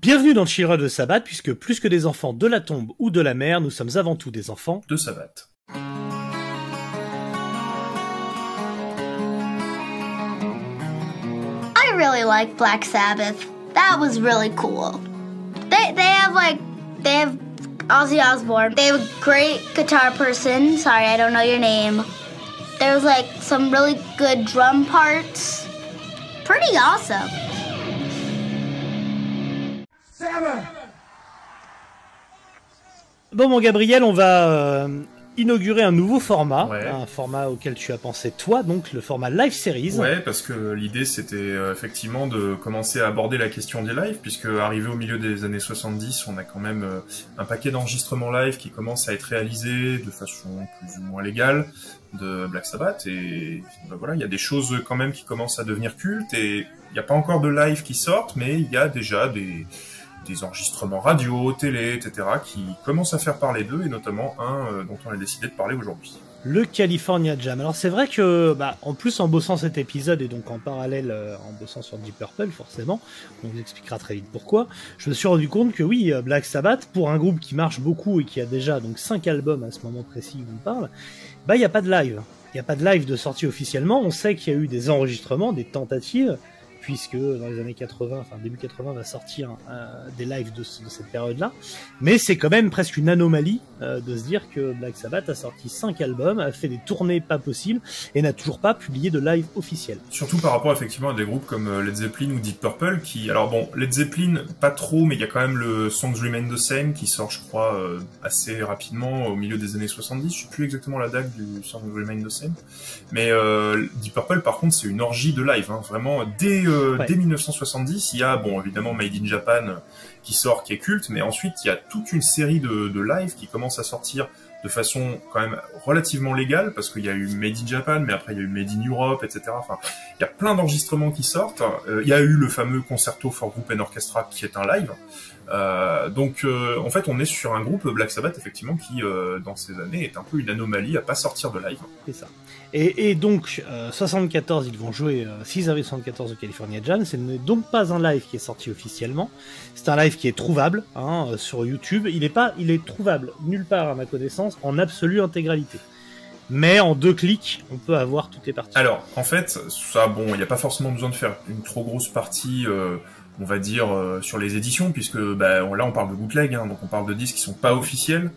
Bienvenue dans le Children de Sabbath, puisque plus que des enfants de la tombe ou de la mer, nous sommes avant tout des enfants de Sabbath. I really like Black Sabbath. That was really cool. They they have like they have Ozzy Osbourne. They have a great guitar person. Sorry, I don't know your name. There's like some really good drum parts. Pretty awesome. Bon, mon Gabriel, on va euh, inaugurer un nouveau format, un format auquel tu as pensé toi, donc le format live series. Ouais, parce que l'idée c'était euh, effectivement de commencer à aborder la question des lives, puisque arrivé au milieu des années 70, on a quand même euh, un paquet d'enregistrements live qui commencent à être réalisés de façon plus ou moins légale de Black Sabbath, et ben voilà, il y a des choses quand même qui commencent à devenir cultes, et il n'y a pas encore de live qui sortent, mais il y a déjà des des enregistrements radio, télé, etc., qui commencent à faire parler d'eux, et notamment un euh, dont on a décidé de parler aujourd'hui. Le California Jam. Alors c'est vrai que, bah, en plus en bossant cet épisode et donc en parallèle euh, en bossant sur Deep Purple, forcément, on vous expliquera très vite pourquoi, je me suis rendu compte que oui, euh, Black Sabbath, pour un groupe qui marche beaucoup et qui a déjà donc 5 albums à ce moment précis où on parle, bah il n'y a pas de live. Il n'y a pas de live de sortie officiellement. On sait qu'il y a eu des enregistrements, des tentatives, puisque dans les années 80, enfin début 80, va sortir euh, des lives de, cette période-là. Mais c'est quand même presque une anomalie euh, de se dire que Black Sabbath a sorti 5 albums, a fait des tournées pas possibles et n'a toujours pas publié de live officiel. Surtout par rapport effectivement à des groupes comme euh, Led Zeppelin ou Deep Purple qui, alors bon, Led Zeppelin pas trop, mais il y a quand même le Songs Remain the Same qui sort, je crois, assez rapidement au milieu des années 70. Je sais plus exactement la date du Songs Remain the Same, mais Deep Purple par contre c'est une orgie de live, hein, vraiment dès dès 1970, il y a, bon, évidemment, Made in Japan qui sort, qui est culte, mais ensuite, il y a toute une série de, de lives qui commencent à sortir de façon quand même relativement légale, parce qu'il y a eu Made in Japan, mais après il y a eu Made in Europe, etc. Enfin, il y a plein d'enregistrements qui sortent. Euh, il y a eu le fameux Concerto for Group and Orchestra qui est un live. Euh, donc euh, en fait on est sur un groupe Black Sabbath effectivement qui euh, dans ces années est un peu une anomalie à pas sortir de live. C'est ça. Et, et donc 74 ils vont jouer 6 avril 74 au California Jam. Ce n'est donc pas un live qui est sorti officiellement. C'est un live qui est trouvable hein, sur YouTube. Il est pas, il est trouvable nulle part à ma connaissance en absolue intégralité. Mais en deux clics, on peut avoir toutes les parties. Alors, en fait, ça, bon, il n'y a pas forcément besoin de faire une trop grosse partie euh, on va dire, euh, sur les éditions, puisque bah, là on parle de bootleg, hein, donc on parle de disques qui sont pas officiels.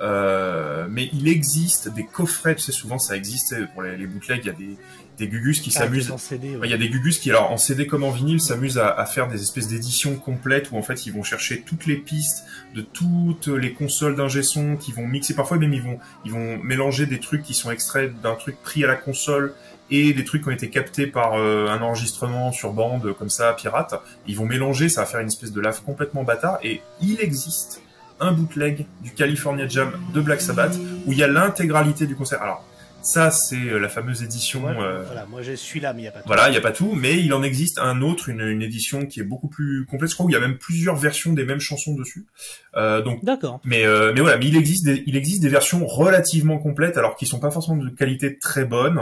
Euh, mais il existe des coffrets, tu sais, souvent ça existe pour les, les bootlegs, il y a des, des gugus qui ah, s'amusent. Il y a des gugus qui, alors en CD comme en vinyle, s'amusent à, à, faire des espèces d'éditions complètes où en fait ils vont chercher toutes les pistes de toutes les consoles d'ingé son, qui vont mixer parfois même ils vont ils vont mélanger des trucs qui sont extraits d'un truc pris à la console et des trucs qui ont été captés par euh, un enregistrement sur bande comme ça pirate. Ils vont mélanger, ça va faire une espèce de lave complètement bâtard. Et il existe un bootleg du California Jam de Black Sabbath où il y a l'intégralité du concert. Alors ça, c'est euh, la fameuse édition. Euh, voilà, moi je suis là, mais il n'y a pas tout. Voilà, il n'y a pas tout, mais il en existe un autre, une, une, édition qui est beaucoup plus complète. Je crois qu'il y a même plusieurs versions des mêmes chansons dessus. Euh, donc, d'accord. Mais euh, mais voilà, mais il existe des, il existe des versions relativement complètes, alors qui sont pas forcément de qualité très bonne.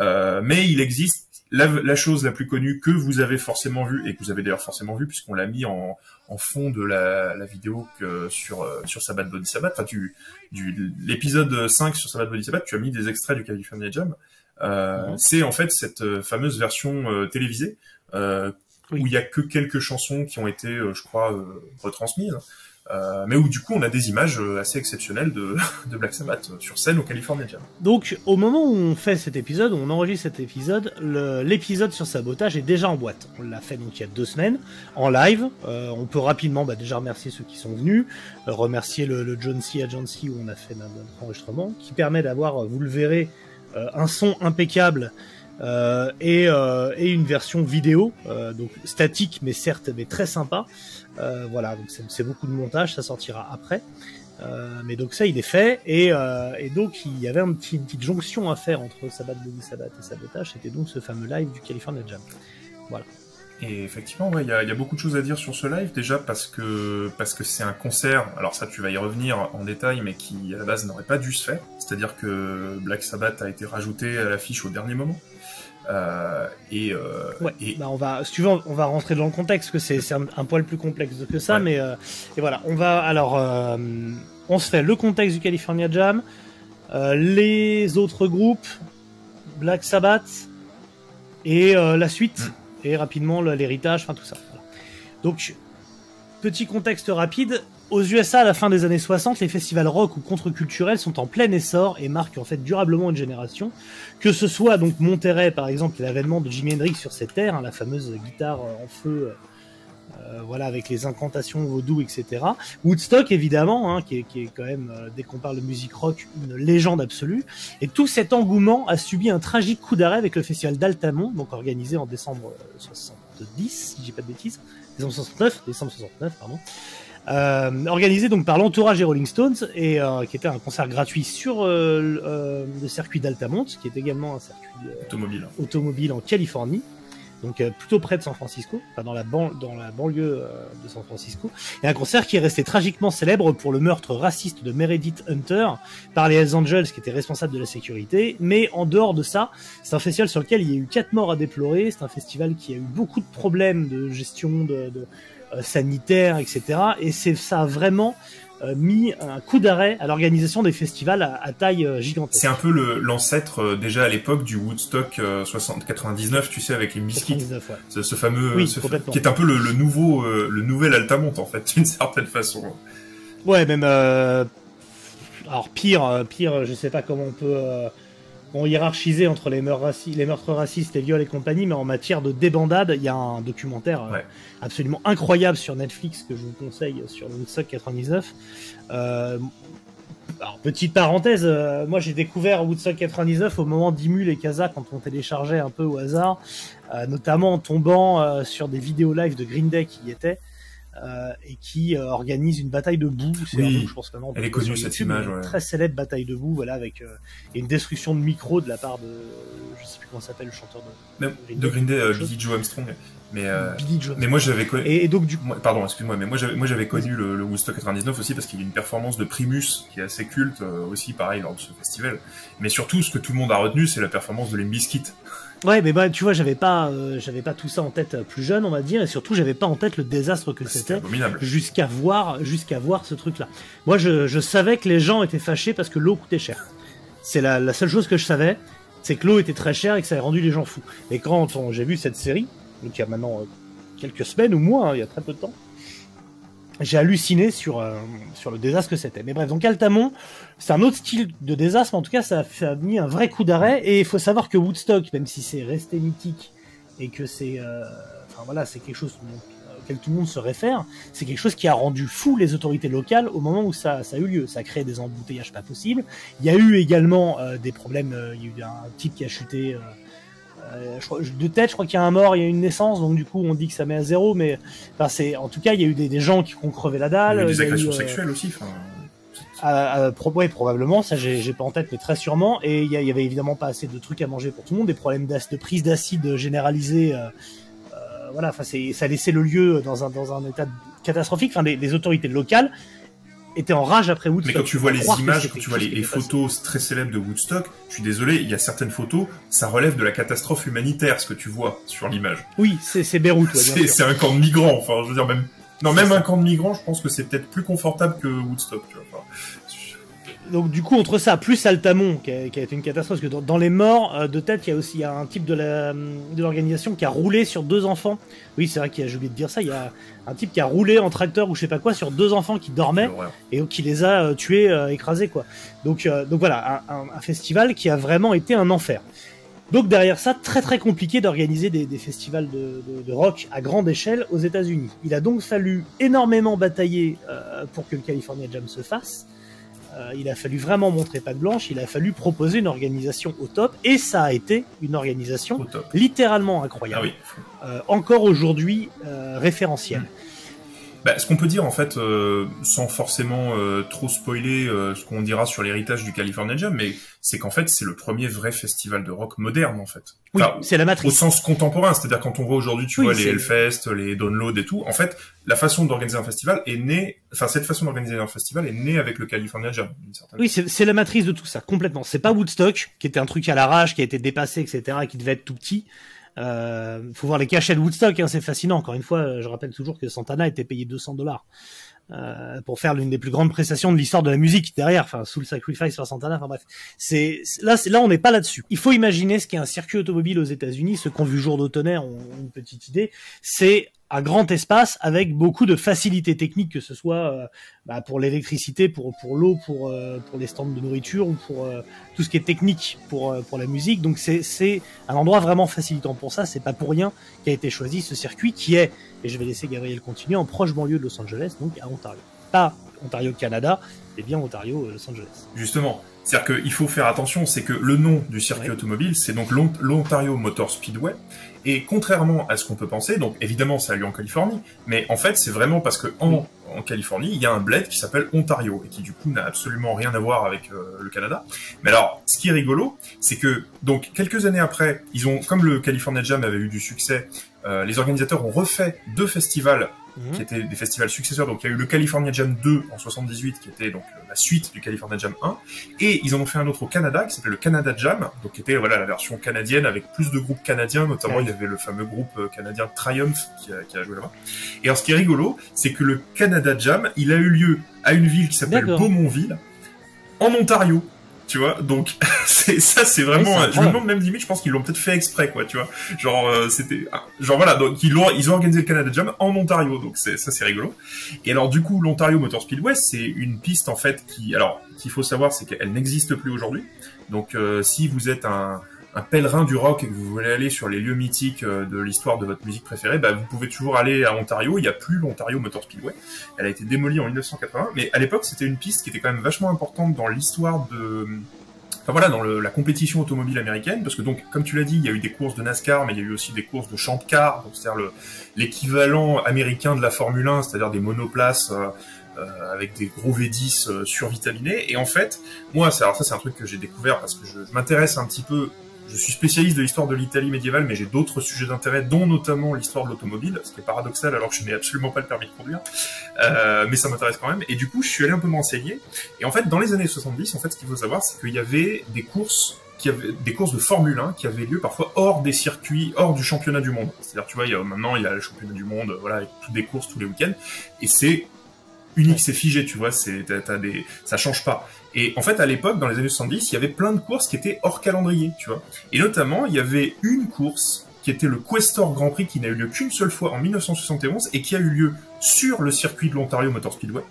Euh, mais il existe la, la, chose la plus connue que vous avez forcément vue et que vous avez d'ailleurs forcément vu puisqu'on l'a mis en, en, fond de la, la vidéo que sur euh, sur Sabbath Body Sabbath, enfin tu du l'épisode 5 sur Sabbath Body Sabbath, tu as mis des extraits du California Jam. Euh. C'est en fait cette euh, fameuse version euh, télévisée où il y a que quelques chansons qui ont été, je crois, retransmises. Euh, mais où du coup on a des images euh, assez exceptionnelles de, de Black Sabbath euh, sur scène au California. Donc au moment où on fait cet épisode, où on enregistre cet épisode, l'épisode sur sabotage est déjà en boîte. On l'a fait donc il y a deux semaines en live. Euh, on peut rapidement bah, déjà remercier ceux qui sont venus, euh, remercier le, le, John C. Agency où on a fait notre, enregistrement, qui permet d'avoir, vous le verrez, un son impeccable. Euh, et, et, une version vidéo, donc statique mais certes mais très sympa, euh, voilà, donc c'est beaucoup de montage, ça sortira après. Euh, mais donc ça, il est fait, et, euh, et, donc il y avait un petit, une petite jonction à faire entre Sabbath Boogie Sabbath et Sabotage, c'était donc ce fameux live du California Jam. Voilà. Et effectivement, il y, a, y, a, beaucoup de choses à dire sur ce live, déjà parce que parce que c'est un concert, alors ça tu vas y revenir en détail, mais qui à la base n'aurait pas dû se faire, c'est-à-dire que Black Sabbath a été rajouté à l'affiche au dernier moment. Et, ouais. et... Bah on va, si tu veux, on va rentrer dans le contexte, que c'est un, un, poil plus complexe que ça, Ouais. mais et voilà, on va alors, on se fait le contexte du California Jam, les autres groupes, Black Sabbath et la suite Mm. et rapidement l'héritage, enfin tout ça. Voilà. Donc petit contexte rapide. Aux USA, à la fin des années 60, les festivals rock ou contre-culturels sont en plein essor et marquent en fait durablement une génération. Que ce soit donc Monterey, par exemple, l'avènement de Jimi Hendrix sur cette terre, hein, la fameuse guitare en feu, euh, voilà, avec les incantations vaudou, etc. Woodstock, évidemment, hein, qui, est, qui, est, quand même, euh, dès qu'on parle de musique rock, une légende absolue. Et tout cet engouement a subi un tragique coup d'arrêt avec le festival d'Altamont, donc organisé en décembre 70, si je dis pas de bêtises, décembre 69, décembre 69, pardon. Euh, organisé donc par l'entourage des Rolling Stones et euh, qui était un concert gratuit sur euh, le circuit d'Altamont, qui est également un circuit automobile. automobile en Californie, donc euh, plutôt près de San Francisco, enfin dans la, ban dans la banlieue euh, de San Francisco, et un concert qui est resté tragiquement célèbre pour le meurtre raciste de Meredith Hunter par les Hells Angels qui étaient responsables de la sécurité, mais en dehors de ça, c'est un festival sur lequel il y a eu quatre morts à déplorer, c'est un festival qui a eu beaucoup de problèmes de gestion de, de euh, sanitaire, etc. Et c'est ça a vraiment euh, mis un coup d'arrêt à l'organisation des festivals à, à taille euh, gigantesque. C'est un peu l'ancêtre déjà à l'époque du Woodstock 60, 99, tu sais, avec les Biscuits. Ouais. Ce, ce, fameux, oui, ce, qui est un peu le, le nouveau, euh, le nouvel Altamont en fait, d'une certaine façon. Ouais, même. euh, Alors pire, pire, je sais pas comment on peut on hiérarchiser entre les, meurtres racistes, les meurtres racistes, les viols et compagnie, mais en matière de débandade, il y a un documentaire ouais. euh, absolument incroyable sur Netflix que je vous conseille sur le Woodstock 99. Euh, alors, petite parenthèse, euh, moi j'ai découvert Woodstock 99 au moment d'Imul et Casa quand on téléchargeait un peu au hasard, euh, notamment en tombant euh, sur des vidéos live de Green Day qui y étaient. Euh, et qui euh, organise une bataille de boue. Oui, je pense maintenant. Elle est connue cette image. Ouais. Très célèbre bataille de boue, voilà, avec euh, une destruction de micro de la part de, je sais plus comment s'appelle le chanteur de, de Green Day, de Green Day Billy Joe Armstrong. Mais, Billy Joe mais moi j'avais connu. Et, et, donc du moi, pardon, excuse-moi, mais moi j'avais moi j'avais connu le, le, Woodstock 99 aussi parce qu'il y a une performance de Primus qui est assez culte euh, aussi, pareil lors de ce festival. Mais surtout, ce que tout le monde a retenu, c'est la performance de Limbiskit. Ouais, mais bah, tu vois, j'avais pas, euh, j'avais pas tout ça en tête plus jeune, on va dire, et surtout, j'avais pas en tête le désastre que c'était, jusqu'à voir, jusqu'à voir ce truc-là. Moi, je, je, savais que les gens étaient fâchés parce que l'eau coûtait cher. C'est la, la, seule chose que je savais, c'est que l'eau était très chère et que ça avait rendu les gens fous. Et quand j'ai vu cette série, donc il y a maintenant euh, quelques semaines ou mois, hein, il y a très peu de temps, j'ai halluciné sur, euh, sur le désastre que c'était. Mais bref, donc Altamont, c'est un autre style de désastre, mais en tout cas, ça a, ça a mis un vrai coup d'arrêt. Et il faut savoir que Woodstock, même si c'est resté mythique et que c'est, euh, enfin voilà, c'est quelque chose auquel tout le monde se réfère, c'est quelque chose qui a rendu fou les autorités locales au moment où ça, ça a eu lieu. Ça a créé des embouteillages pas possibles. Il y a eu également euh, des problèmes. il y a eu un type qui a chuté. Euh, de tête, je crois qu'il y a un mort, il y a une naissance, donc du coup on dit que ça met à zéro, mais enfin, c'est, en tout cas il y a eu des, des gens qui ont crevé la dalle. Il y a eu des agressions eu, sexuelles aussi. Fin... Euh, pro ouais, probablement, ça j'ai pas en tête, mais très sûrement. Et il y, y, avait évidemment pas assez de trucs à manger pour tout le monde, des problèmes de prise d'acide généralisés. Euh, voilà, enfin ça laissait le lieu dans un, dans un état catastrophique. Enfin, les, les autorités locales étaient en rage après Woodstock. Mais quand tu vois les images, quand tu vois les, les photos très célèbres de Woodstock, je suis désolé, il y a certaines photos, ça relève de la catastrophe humanitaire, ce que tu vois sur l'image. Oui, c'est Beyrouth. Ouais, c'est un camp de migrants, enfin, je veux dire, même, non, même un camp de migrants, je pense que c'est peut-être plus confortable que Woodstock, tu vois. Donc du coup entre ça plus Altamont qui a, qui a été une catastrophe parce que dans, dans les morts euh, de tête il y a aussi il y a un type de la de l'organisation qui a roulé sur deux enfants. Oui c'est vrai qu'il a j'ai oublié de dire ça il y a un type qui a roulé en tracteur ou je sais pas quoi sur deux enfants qui dormaient et qui les a euh, tués euh, écrasés quoi. Donc euh, donc voilà un, un, un, festival qui a vraiment été un enfer. Donc derrière ça très très compliqué d'organiser des, des, festivals de, de, de, rock à grande échelle aux États-Unis. Il a donc fallu énormément batailler euh, pour que le California Jam se fasse euh, il a fallu vraiment montrer patte blanche, il a fallu proposer une organisation au top, et ça a été une organisation littéralement incroyable. Ah oui. euh, encore aujourd'hui euh, référentielle. Bah, ce qu'on peut dire en fait, euh, sans forcément euh, trop spoiler euh, ce qu'on dira sur l'héritage du California Jam, mais c'est qu'en fait c'est le premier vrai festival de rock moderne en fait. Oui, Enfin, c'est la au matrice. sens contemporain, c'est-à-dire quand on voit aujourd'hui, tu Oui, vois, les Hellfest, les Download et tout, en fait, la façon d'organiser un festival est née, enfin cette façon d'organiser un festival est née avec le California Jam, Oui, c'est c'est la matrice de tout ça, complètement. C'est pas Woodstock, qui était un truc à l'arrache, qui a été dépassé, etc., qui devait être tout petit. Euh, faut voir les cachets de Woodstock, hein, c'est fascinant. Encore une fois, euh, je rappelle toujours que Santana était payé 200 dollars euh, pour faire l'une des plus grandes prestations de l'histoire de la musique derrière, enfin sous le sacrifice par Santana. Enfin bref, c'est là, là, on n'est pas là-dessus. Il faut imaginer ce qu'est un circuit automobile aux États-Unis. Ceux qui ont vu Jour tonnerre ont une petite idée. C'est un grand espace avec beaucoup de facilités techniques, que ce soit euh, bah, pour l'électricité, pour pour l'eau, pour euh, pour les stands de nourriture ou pour euh, tout ce qui est technique pour euh, pour la musique. Donc c'est c'est un endroit vraiment facilitant pour ça. C'est pas pour rien qu'a été choisi ce circuit qui est et je vais laisser Gabriel continuer en proche banlieue de Los Angeles, donc à Ontario. Pas Ontario Canada, mais bien Ontario Los Angeles. Justement. C'est-à-dire qu'il faut faire attention, c'est que le nom du circuit Ouais. automobile, c'est donc l'Ont- l'Ontario Motor Speedway. Et contrairement à ce qu'on peut penser, donc évidemment ça a lieu en Californie, mais en fait c'est vraiment parce que en, en Californie, il y a un bled qui s'appelle Ontario, et qui du coup n'a absolument rien à voir avec euh, le Canada. Mais alors, ce qui est rigolo, c'est que donc quelques années après, ils ont, comme le California Jam avait eu du succès, euh, les organisateurs ont refait deux festivals qui étaient des festivals successeurs. Donc il y a eu le California Jam 2 en 78, qui était donc euh, la suite du California Jam 1, et ils en ont fait un autre au Canada qui s'appelait le Canada Jam, donc qui était voilà la version canadienne avec plus de groupes canadiens, notamment il y avait le fameux groupe euh, canadien Triumph qui a, qui a joué là-bas. Et alors ce qui est rigolo, c'est que le Canada Jam, il a eu lieu à une ville qui s'appelle. Beaumontville, en Ontario. Tu vois, donc c'est ça, c'est vraiment. Ouais, c'est je me demande même limite, je pense qu'ils l'ont peut-être fait exprès, quoi. Tu vois, genre euh, c'était, ah, genre voilà, donc ils l'ont, ils ont organisé le Canada Jam en Ontario, donc c'est ça, c'est rigolo. Et alors du coup, l'Ontario Motor Speedway, c'est une piste en fait qui, alors, qu'il faut savoir, c'est qu'elle n'existe plus aujourd'hui. Donc euh, si vous êtes un, un pèlerin du rock et que vous voulez aller sur les lieux mythiques euh, de l'histoire de votre musique préférée, bah, vous pouvez toujours aller à Ontario. Il n'y a plus l'Ontario Motor Speedway. Elle a été démolie en 1980, mais à l'époque, c'était une piste qui était quand même vachement importante dans l'histoire de Enfin voilà, dans la compétition automobile américaine, parce que donc, comme tu l'as dit, il y a eu des courses de NASCAR, mais il y a eu aussi des courses de champ car, c'est-à-dire le- l'équivalent américain de la Formule 1, c'est-à-dire des monoplaces euh, euh, avec des gros V10 euh, survitaminés. Et en fait, moi, alors ça c'est un truc que j'ai découvert parce que je m'intéresse un petit peu. Je suis spécialiste de l'histoire de l'Italie médiévale, mais j'ai d'autres sujets d'intérêt, dont notamment l'histoire de l'automobile, ce qui est paradoxal alors que je n'ai absolument pas le permis de conduire. Euh, mais ça m'intéresse quand même. Et du coup, je suis allé un peu m'enseigner. Et en fait, dans les années 70, en fait, ce qu'il faut savoir, c'est qu'il y avait des courses qui des courses de Formule 1 qui avaient lieu parfois hors des circuits, hors du championnat du monde. C'est-à-dire, tu vois, il y a, maintenant, il y a le championnat du monde, voilà, avec toutes des courses tous les week-ends. Et c'est unique, c'est figé, tu vois, c'est, t'as des, ça change pas. Et en fait, à l'époque, dans les années 70, il y avait plein de courses qui étaient hors calendrier, tu vois. Et notamment, il y avait une course qui était le Questor Grand Prix qui n'a eu lieu qu'une seule fois en 1971 et qui a eu lieu sur le circuit de l'Ontario Motor Speedway.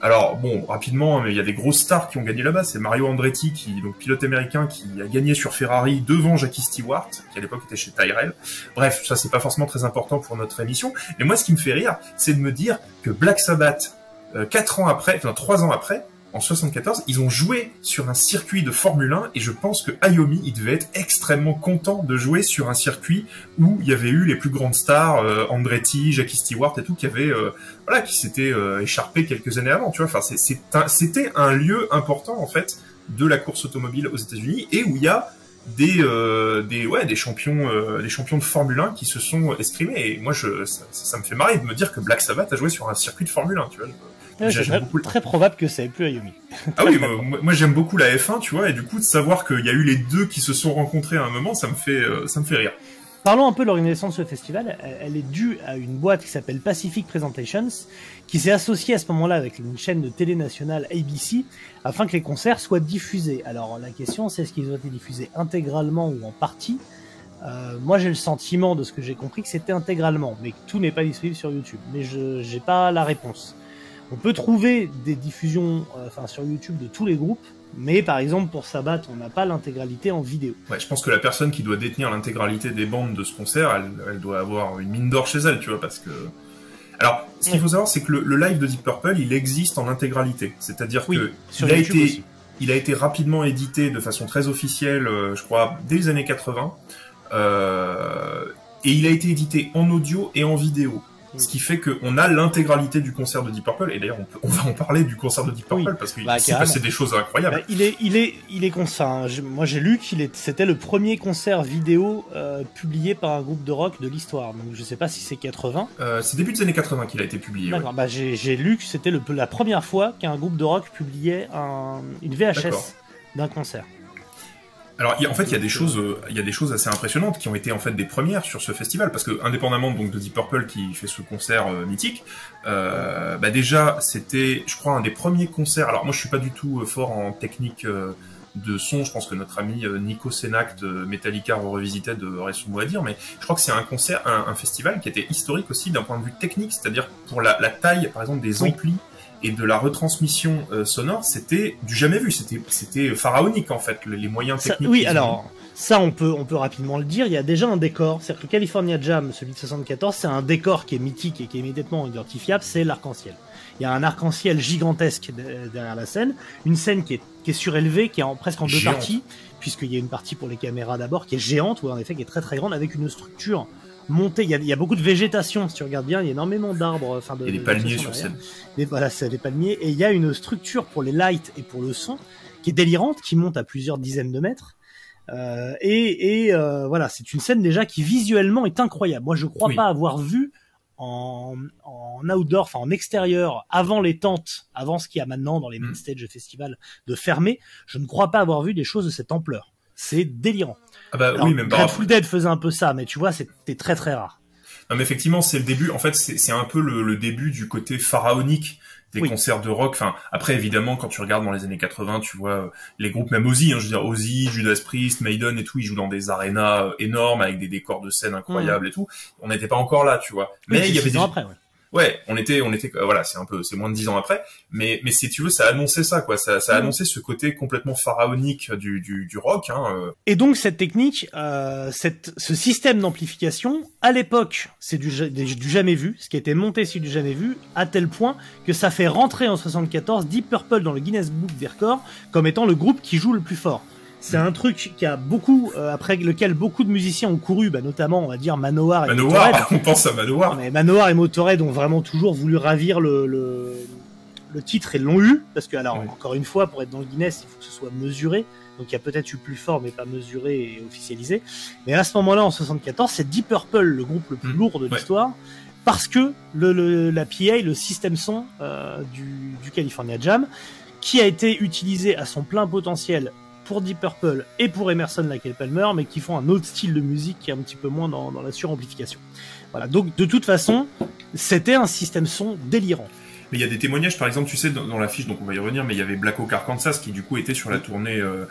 Alors bon, rapidement, mais il y a des grosses stars qui ont gagné là-bas. C'est Mario Andretti, qui donc pilote américain, qui a gagné sur Ferrari devant Jackie Stewart, qui à l'époque était chez Tyrrell. Bref, ça c'est pas forcément très important pour notre émission. Mais moi, ce qui me fait rire, c'est de me dire que Black Sabbath, euh, quatre ans après, enfin trois ans après, en 74, ils ont joué sur un circuit de Formule 1 et je pense que Ayomi, il devait être extrêmement content de jouer sur un circuit où il y avait eu les plus grandes stars, euh, Andretti, Jackie Stewart et tout, qui euh, voilà, qui s'étaient euh, écharpés quelques années avant, tu vois. Enfin, c'était un lieu important en fait de la course automobile aux États-Unis et où il y a des euh, des ouais des champions des champions de Formule 1 qui se sont escrimés et moi ça, ça me fait marrer de me dire que Black Sabbath a joué sur un circuit de Formule 1 tu vois Ouais, J'aime c'est très, beaucoup le- très probable que ça ait plus Ayumi. ah oui moi, j'aime beaucoup la F1 tu vois et du coup de savoir qu'il y a eu les deux qui se sont rencontrés à un moment ça me fait euh, ça me fait rire Parlons un peu de l'organisation de ce festival. Elle, est due à une boîte qui s'appelle Pacific Presentations, qui s'est associée à ce moment-là avec une chaîne de télé nationale ABC, afin que les concerts soient diffusés. Alors la question, c'est est-ce qu'ils ont été diffusés intégralement ou en partie? Euh, Moi, j'ai le sentiment, de ce que j'ai compris, que c'était intégralement, mais que tout n'est pas disponible sur YouTube. Mais je j'ai pas la réponse. On peut trouver des diffusions, euh, enfin sur YouTube de tous les groupes, mais par exemple pour Sabat, on n'a pas l'intégralité en vidéo. ouais je pense que la personne qui doit détenir l'intégralité des bandes de ce concert elle, elle doit avoir une mine d'or chez elle tu vois parce que alors ce qu'il faut savoir c'est que le, le live de Deep Purple il existe en intégralité c'est-à-dire Oui, que sur il a YouTube été aussi. Il a été rapidement édité de façon très officielle, euh, je crois, dès les années 80. Euh, et il a été édité en audio et en vidéo. Ce qui fait qu'on a l'intégralité du concert de Deep Purple. Et d'ailleurs, on, peut- on va en parler du concert de Deep Purple Oui. parce qu'il Bah, s'est passé des choses incroyables. Bah, il est, il est, il est concert. hein. Moi, j'ai lu qu'il c'était le premier concert vidéo euh, publié par un groupe de rock de l'histoire. Donc, je sais pas si c'est 80. Euh, c'est début des années 80 qu'il a été publié. ouais. Bah, j'ai, lu que c'était la première fois qu'un groupe de rock publiait un, une. VHS d'un concert. Alors, y a- en fait, il y a des choses, euh, il y a des choses assez impressionnantes qui ont été en fait des premières sur ce festival, parce que indépendamment donc de Deep Purple qui fait ce concert euh, mythique, euh, bah déjà c'était, je crois, un des premiers concerts. Alors moi, je suis pas du tout euh, fort en technique de son. Je pense que notre ami Nico Senac de Metallica Revisited aurait son mot à dire, mais je crois que c'est un concert, un, un festival qui était historique aussi d'un point de vue technique, c'est-à-dire pour la, la taille, par exemple, des Oui. amplis et de la retransmission euh, sonore, c'était du jamais vu. C'était, c'était pharaonique en fait, le- les moyens Ça- techniques. oui, alors ça, on peut, on peut rapidement le dire. Il y a déjà un décor. C'est-à-dire que le California Jam, celui de 74, c'est un décor qui est mythique et qui est immédiatement identifiable. C'est l'arc-en-ciel. Il y a un arc-en-ciel gigantesque de- derrière la scène, une scène qui est, qui est surélevée, qui est en, presque en deux Géante. parties, puisqu'il y a une partie pour les caméras d'abord qui est géante, ou en effet qui est très très grande, avec une structure montée. Il y a, il y a beaucoup de végétation, si tu regardes bien. Il y a énormément d'arbres, enfin de Il y a des palmiers sur scène. Des, voilà, c'est des palmiers. Et il y a une structure pour les lights et pour le son qui est délirante, qui monte à plusieurs dizaines de mètres. Euh, et et euh, voilà, c'est une scène déjà qui visuellement est incroyable. Moi, je crois Oui. pas avoir vu en, en outdoor, enfin en extérieur, avant les tentes, avant ce qu'il y a maintenant dans les main Mm. stage festival de fermé, je ne crois pas avoir vu des choses de cette ampleur. C'est délirant. Ah bah Alors, oui, même Grateful Dead faisait un peu ça, mais tu vois, c'était très très rare. Non, mais effectivement, c'est le début. En fait, c'est un peu le, le début du côté pharaonique des Oui. concerts de rock. Enfin, après, évidemment, quand tu regardes dans les années 80, tu vois euh, les groupes, même Ozzy, hein, je veux dire Ozzy, Judas Priest, Maiden et tout, ils jouent dans des arénas euh, énormes avec des décors de scène incroyables et tout. On n'était pas encore là, tu vois. Mais Oui, il y avait des... après, ouais. Ouais, on était, on était, euh, voilà, c'est un peu, c'est moins de dix ans après, mais, mais si tu veux, ça annonçait ça, quoi. Ça, ça Mhm. annonçait ce côté complètement pharaonique du, du, du rock. Hein, euh. Et donc cette technique, euh, cette, ce système d'amplification, à l'époque, c'est du, du, du jamais vu. Ce qui a été monté, c'est du jamais vu, à tel point que ça fait rentrer en 74 Deep Purple dans le Guinness Book des records comme étant le groupe qui joue le plus fort. C'est un truc qui a beaucoup, euh, après lequel beaucoup de musiciens ont couru, bah, notamment, on va dire Manowar et Motorhead. Manowar, on pense à Manowar. Mais Manowar et Motorhead ont vraiment toujours voulu ravir le, le, le titre et l'ont eu, parce que alors Oui. encore une fois, pour être dans le Guinness, il faut que ce soit mesuré. Donc il y a peut-être eu plus fort, mais pas mesuré et officialisé. Mais à ce moment-là, en 74, c'est Deep Purple, le groupe le plus Mm. lourd de Ouais. l'histoire, parce que le, le- la PA, le système son euh, du, du California Jam, qui a été utilisé à son plein potentiel pour Deep Purple et pour Emerson Lake Palmer, mais qui font un autre style de musique qui est un petit peu moins dans, dans la suramplification. Voilà, donc de toute façon, c'était un système son délirant. Mais il y a des témoignages, par exemple, tu sais, dans, dans la fiche, donc on va y revenir, mais il y avait Black Oak Arkansas qui du coup était sur la tournée, euh,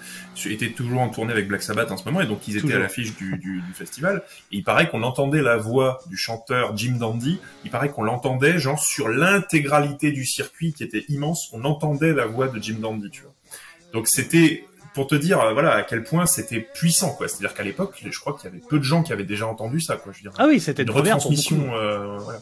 était toujours en tournée avec Black Sabbath en ce moment, et donc ils étaient Toujours. à l'affiche du, du, du festival. Et il paraît qu'on entendait la voix du chanteur Jim Dandy. Il paraît qu'on l'entendait genre sur l'intégralité du circuit qui était immense. On entendait la voix de Jim Dandy, tu vois. Donc c'était pour te dire, euh, voilà, à quel point c'était puissant, quoi. C'est-à-dire qu'à l'époque, je crois qu'il y avait peu de gens qui avaient déjà entendu ça, quoi. Je veux dire, Ah oui, c'était une retransmission. euh, voilà.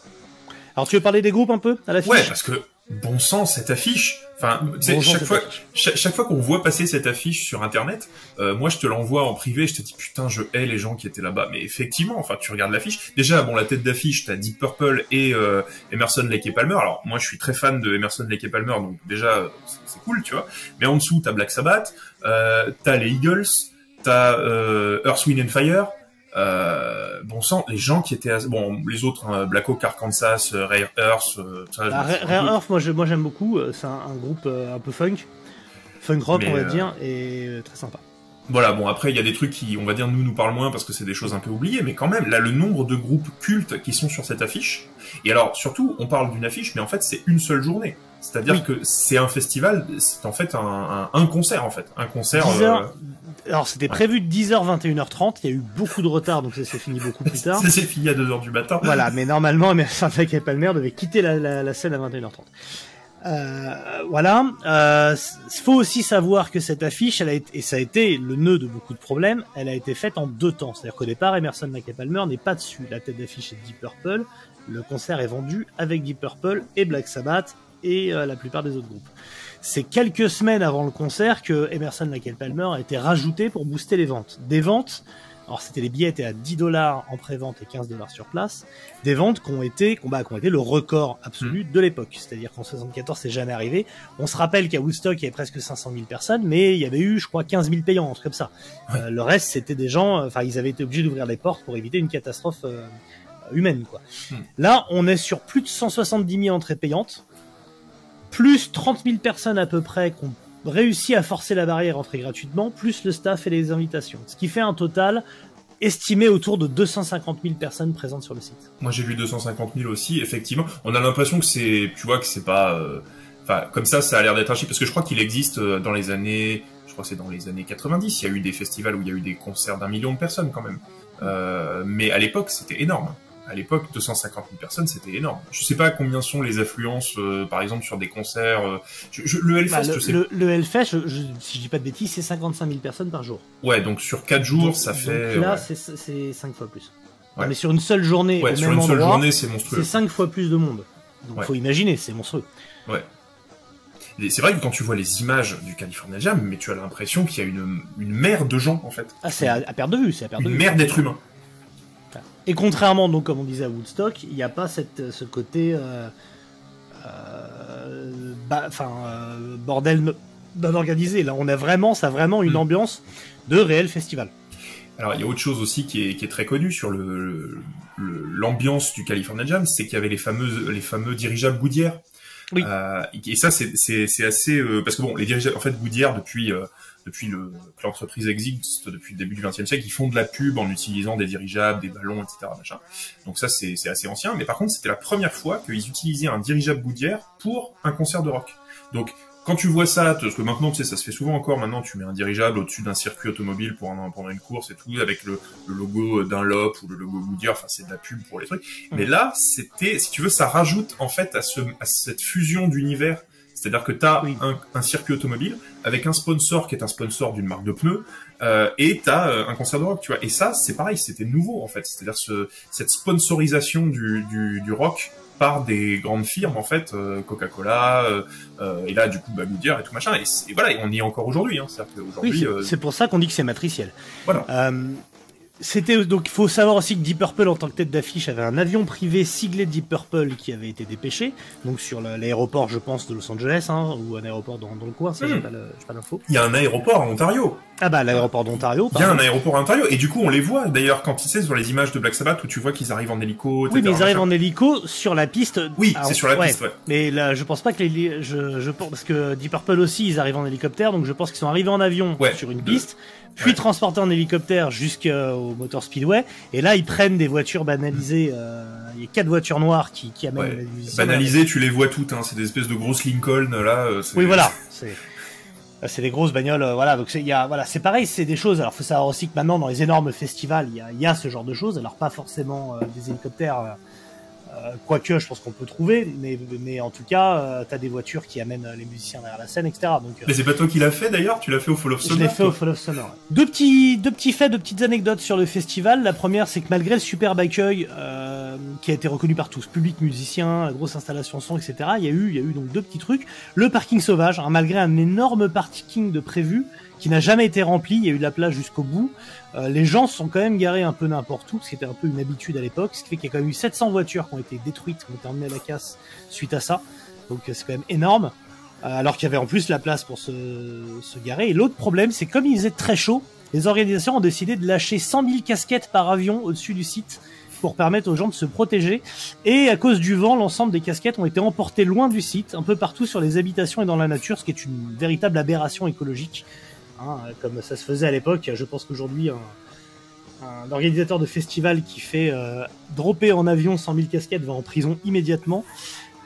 Alors tu veux parler des groupes un peu à la Ouais, parce que bon sang cette affiche. Enfin, Bon chaque fois, chaque, chaque fois qu'on voit passer cette affiche sur Internet, euh, moi je te l'envoie en privé, je te dis putain, je hais les gens qui étaient là-bas. Mais effectivement, enfin, tu regardes l'affiche. Déjà, bon, la tête d'affiche, t'as Deep Purple et euh, Emerson, Lake et Palmer. Alors moi, je suis très fan de Emerson, Lake et Palmer, donc déjà c'est cool, tu vois. Mais en dessous, t'as Black Sabbath, euh, t'as les Eagles, t'as euh, Earth, Wind and Fire. Euh, bon sang, les gens qui étaient à... bon, les autres, hein, Black Oak, Arkansas, euh, Rare Earth, euh, ça, Bah, Rare Rare Earth, moi je- moi, j'aime beaucoup. C'est un, un groupe un peu funk, funk rock Mais, on va dire, et très sympa. Voilà, bon après il y a des trucs qui, on va dire, nous nous parlent moins parce que c'est des choses un peu oubliées, mais quand même, là le nombre de groupes cultes qui sont sur cette affiche. Et alors surtout, on parle d'une affiche, mais en fait c'est une seule journée. C'est-à-dire Oui. que c'est un festival, c'est en fait un, un, un concert en fait, un concert. 10 euh, heures. Alors c'était prévu de 10h 21h30, il y a eu beaucoup de retard donc ça s'est fini beaucoup plus tard. ça s'est fini à 2 heures du matin. voilà, mais normalement Emerson Lake et Palmer devait quitter la, la, la scène à 21h30. Euh, voilà. Euh, s- faut aussi savoir que cette affiche, elle a été, et ça a été le nœud de beaucoup de problèmes, elle a été faite en deux temps. C'est-à-dire qu'au départ, Emerson Lake Palmer n'est pas dessus. La tête d'affiche est Deep Purple. Le concert est vendu avec Deep Purple et Black Sabbath et euh, la plupart des autres groupes. C'est quelques semaines avant le concert que Emerson Lake Palmer a été rajouté pour booster les ventes. Des ventes Alors c'était les billets étaient à 10 dollars en pré-vente et 15 dollars sur place. Des ventes qui ont été, bah, qui ont été le record absolu de l'époque. C'est-à-dire qu'en 74 c'est jamais arrivé. On se rappelle qu'à Woodstock il y avait presque 500 000 personnes, mais il y avait eu, je crois, 15 000 payants, un truc comme ça. Euh, le reste c'était des gens, enfin ils avaient été obligés d'ouvrir les portes pour éviter une catastrophe euh, humaine, quoi. Hmm. Là on est sur plus de 170 000 entrées payantes, plus 30 000 personnes à peu près qui ont réussi à forcer la barrière entrer gratuitement, plus le staff et les invitations. Ce qui fait un total estimé autour de 250 000 personnes présentes sur le site. Moi j'ai vu 250 000 aussi, effectivement. On a l'impression que c'est, tu vois, que c'est pas, euh, enfin comme ça, ça a l'air d'être un chiffre parce que je crois qu'il existe euh, dans les années, je crois que c'est dans les années 90, il y a eu des festivals où il y a eu des concerts d'un million de personnes quand même. Euh, mais à l'époque c'était énorme à l'époque, 250 000 personnes, c'était énorme. Je sais pas combien sont les affluences, euh, par exemple, sur des concerts. Euh, je, je, le Hellfest, Bah, le, je sais. le- le Hellfest, je- je- si je dis pas de bêtises, c'est 55 000 personnes par jour. Ouais, donc sur 4 jours, Donc- ça fait. là, ouais. c'est c'est 5 fois plus. Ouais. Non, mais sur une seule journée, Ouais, au sur même une seule endroit, journée, c'est monstrueux. c'est 5 fois plus de monde. Donc Ouais. faut imaginer, c'est monstrueux. Et c'est vrai que quand tu vois les images du California Jam, mais tu as l'impression qu'il y a une, une mer de gens, en fait. Ah, c'est à, à perte de vue, c'est à perte de Une vue. mer d'êtres humains. Et contrairement, donc, comme on disait à Woodstock, il n'y a pas cette, ce côté, euh, euh, bah, enfin, euh, bordel no- non organisé. Là, on a vraiment, ça a vraiment une Mm. ambiance de réel festival. Alors, il y a autre chose aussi qui est, qui est très connue sur le le- l'ambiance du California Jam, c'est qu'il y avait les fameuses les fameux dirigeables Goodyear. Oui. Euh, et ça, c'est assez euh, parce que bon, les dirigeables, en fait, Goodyear depuis euh, depuis le que l'entreprise existe depuis le début du XXe siècle, ils font de la pub en utilisant des dirigeables, des ballons, etc. Machin. Donc ça, c'est c'est assez ancien. Mais par contre, c'était la première fois qu'ils utilisaient un dirigeable Goodyear pour un concert de rock. Donc quand tu vois ça, parce que maintenant, tu sais, ça se fait souvent encore. Maintenant, tu mets un dirigeable au-dessus d'un circuit automobile pour un, pendant une course et tout, avec le, le logo Dunlop ou le logo Goodyear. Enfin, c'est de la pub pour les trucs. Mais là, c'était, si tu veux, ça rajoute en fait à, ce, à cette fusion d'univers. C'est-à-dire que tu as Oui. un, un circuit automobile avec un sponsor qui est un sponsor d'une marque de pneus euh, et tu as un concert de rock, tu vois. Et ça, c'est pareil, c'était nouveau en fait. C'est-à-dire ce, cette sponsorisation du, du, du rock par des grandes firmes en fait, euh, Coca-Cola, euh, euh, et là du coup bah, Goodyear et tout machin. Et, voilà, et on y est encore aujourd'hui. Hein. C'est-à-dire Oui, qu'aujourd'hui, c'est euh, c'est pour ça qu'on dit que c'est matriciel. Voilà. Euh, c'était donc il faut savoir aussi que Deep Purple en tant que tête d'affiche avait un avion privé siglé Deep Purple qui avait été dépêché donc sur l'aéroport je pense de Los Angeles hein, ou un aéroport dans, dans le coin ça j'ai Hmm. pas l'info il y a un aéroport en Ontario. ah bah l'aéroport d'Ontario Il y a un aéroport en Ontario et du coup on les voit d'ailleurs quand ils sais sur les images de Black Sabbath où tu vois qu'ils arrivent en hélico. oui mais etc., ils arrivent machin. en hélico sur la piste Oui, Alors, c'est sur la ouais. piste, ouais. mais là je pense pas que les je, je pense parce que Deep Purple aussi ils arrivent en hélicoptère donc je pense qu'ils sont arrivés en avion Ouais, sur une de- piste puis ouais. transportés en hélicoptère jusqu'au Motor Speedway et là ils prennent des voitures banalisées euh, il y a quatre voitures noires qui, qui amènent Ouais. les musiciens Banalisé, tu les vois toutes, hein, c'est des espèces de grosses Lincoln là. euh, c'est- oui voilà c'est c'est des grosses bagnoles euh, voilà donc c'est il y a voilà c'est pareil c'est des choses alors faut savoir aussi que maintenant dans les énormes festivals il y a, y a ce genre de choses alors pas forcément euh, des hélicoptères euh, euh, quoique je pense qu'on peut trouver mais mais en tout cas euh, t'as des voitures qui amènent euh, les musiciens derrière la scène etc donc euh, Mais c'est pas toi qui l'as fait d'ailleurs, tu l'as fait au Fall of je Summer. l'ai fait au. Fall of ouais. Deux petits, deux petits faits, deux petites anecdotes sur le festival. La première, c'est que malgré le superbe accueil euh, qui a été reconnu par tous, public, musiciens, grosse installation son, etc. Il y a eu, il y a eu donc deux petits trucs. Le parking sauvage, hein, malgré un énorme parking de prévu qui n'a jamais été rempli, il y a eu de la place jusqu'au bout. Euh, les gens se sont quand même garés un peu n'importe où, ce qui était un peu une habitude à l'époque, ce qui fait qu'il y a quand même eu 700 voitures qui ont été détruites, ont été emmenées à la casse suite à ça. Donc euh, c'est quand même énorme. Euh, alors qu'il y avait en plus la place pour se, se garer. Et l'autre problème, c'est comme il faisait très chaud, les organisations ont décidé de lâcher 100 000 casquettes par avion au-dessus du site pour permettre aux gens de se protéger. Et à cause du vent, l'ensemble des casquettes ont été emportées loin du site, un peu partout sur les habitations et dans la nature, ce qui est une véritable aberration écologique. Hein, comme ça se faisait à l'époque, je pense qu'aujourd'hui, un, un organisateur de festival qui fait euh, dropper en avion 100 000 casquettes va en prison immédiatement.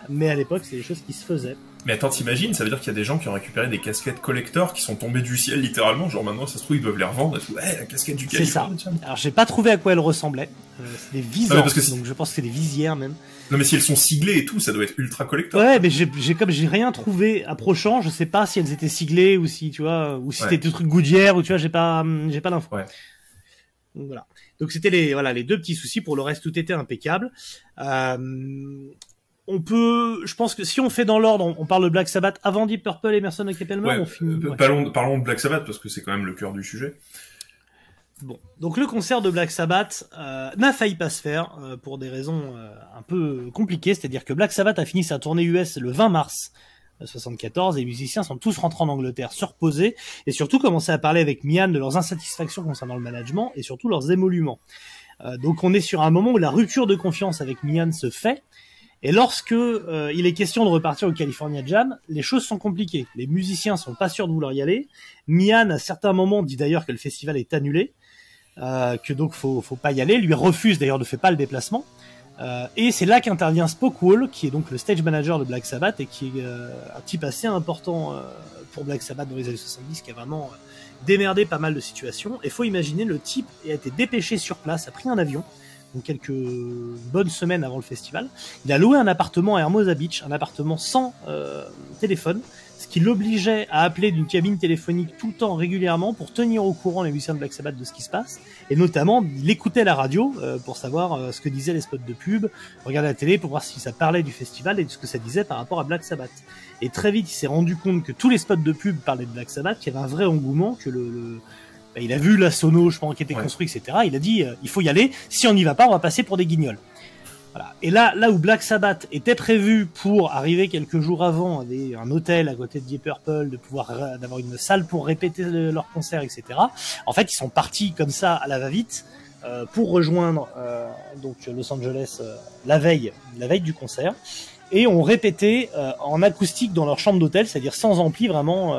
Mais à l'époque, c'est des choses qui se faisaient. Mais attends, t'imagines, ça veut dire qu'il y a des gens qui ont récupéré des casquettes collector qui sont tombées du ciel littéralement, genre maintenant ça se trouve ils doivent les revendre et. Ouais, la casquette du C'est ça. Alors j'ai pas trouvé à quoi elles ressemblaient. Euh, c'est des visants, donc je pense que c'est des visières même. Non mais si elles sont siglées et tout, ça doit être ultra collector. Ouais, mais j'ai j'ai- comme j'ai rien trouvé approchant, je sais pas si elles étaient siglées ou si tu vois, ou si Ouais. c'était des trucs Goodyear ou tu vois, j'ai pas j'ai pas l'info. Ouais. Donc voilà. Donc c'était les voilà les deux petits soucis. Pour le reste, tout était impeccable. Euh, on peut, je pense que si on fait dans l'ordre, on, parle de Black Sabbath avant Deep Purple, et Capelman, Ouais, on finit. euh, ouais. parlons, parlons de Black Sabbath parce que c'est quand même le cœur du sujet. Bon, donc le concert de Black Sabbath euh, n'a failli pas se faire euh, pour des raisons un peu compliquées, c'est-à-dire que Black Sabbath a fini sa tournée US le 20 mars 74 et les musiciens sont tous rentrés en Angleterre surposés et surtout commencé à parler avec Mian de leurs insatisfactions concernant le management et surtout leurs émoluments. donc on est sur un moment où la rupture de confiance avec Mian se fait et lorsque il est question de repartir au California Jam, les choses sont compliquées. Les musiciens sont pas sûrs de vouloir y aller. Mian à certains moments dit d'ailleurs que le festival est annulé. Euh, que donc faut faut pas y aller. Lui refuse d'ailleurs, ne fait pas le déplacement. Euh, et c'est là qu'intervient Spokewall, qui est donc le stage manager de Black Sabbath et qui est euh, un type assez important pour Black Sabbath dans les années 70, qui a vraiment démerdé pas mal de situations. Et faut imaginer, le type a été dépêché sur place, a pris un avion, donc quelques bonnes semaines avant le festival. Il a loué un appartement à Hermosa Beach, un appartement sans téléphone, ce qui l'obligeait à appeler d'une cabine téléphonique tout le temps régulièrement pour tenir au courant les musiciens de Black Sabbath de ce qui se passe, et notamment il écoutait la radio euh, pour savoir euh, ce que disaient les spots de pub, regarder la télé pour voir si ça parlait du festival et de ce que ça disait par rapport à Black Sabbath. Et très vite il s'est rendu compte que tous les spots de pub parlaient de Black Sabbath, qu'il y avait un vrai engouement, que le, bah, il a vu la sono, je pense, qui était construite, etc. Il a dit, euh, il faut y aller. Si on n'y va pas, on va passer pour des guignols. Et là, là où Black Sabbath était prévu pour arriver quelques jours avant, un hôtel à côté de Deep Purple, d'avoir une salle pour répéter leur concert, etc. En fait, ils sont partis comme ça à la va-vite euh, pour rejoindre euh, donc Los Angeles euh, la veille, la veille du concert, et ont répété en acoustique dans leur chambre d'hôtel, c'est-à-dire sans ampli vraiment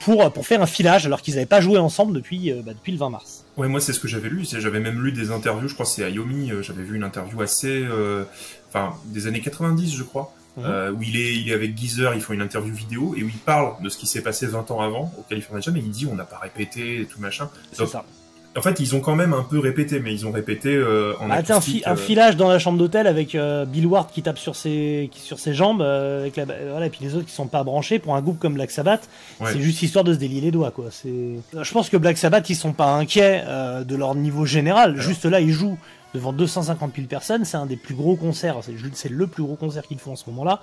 pour faire un filage alors qu'ils n'avaient pas joué ensemble depuis bah, depuis le 20 mars. Ouais, moi c'est ce que j'avais lu. J'avais même lu des interviews. Je crois que c'est Ayomi. Euh, j'avais vu une interview assez, euh, enfin, des années 90, je crois, mhm. euh, où il est, il est avec Geezer. Ils font une interview vidéo et où il parle de ce qui s'est passé 20 ans avant au California Jam. Et il dit on n'a pas répété et tout machin. C'est ça. En fait, ils ont quand même un peu répété, mais ils ont répété euh, en ah, acoustique, un, filage dans la chambre d'hôtel avec Bill Ward qui tape sur ses qui, sur ses jambes, avec la, voilà, et puis les autres qui sont pas branchés pour un groupe comme Black Sabbath. C'est juste histoire de se délier les doigts, quoi. C'est. Je pense que Black Sabbath, ils sont pas inquiets de leur niveau général. Juste là, ils jouent devant 250 000 personnes. C'est un des plus gros concerts. C'est le plus gros concert qu'ils font en ce moment-là.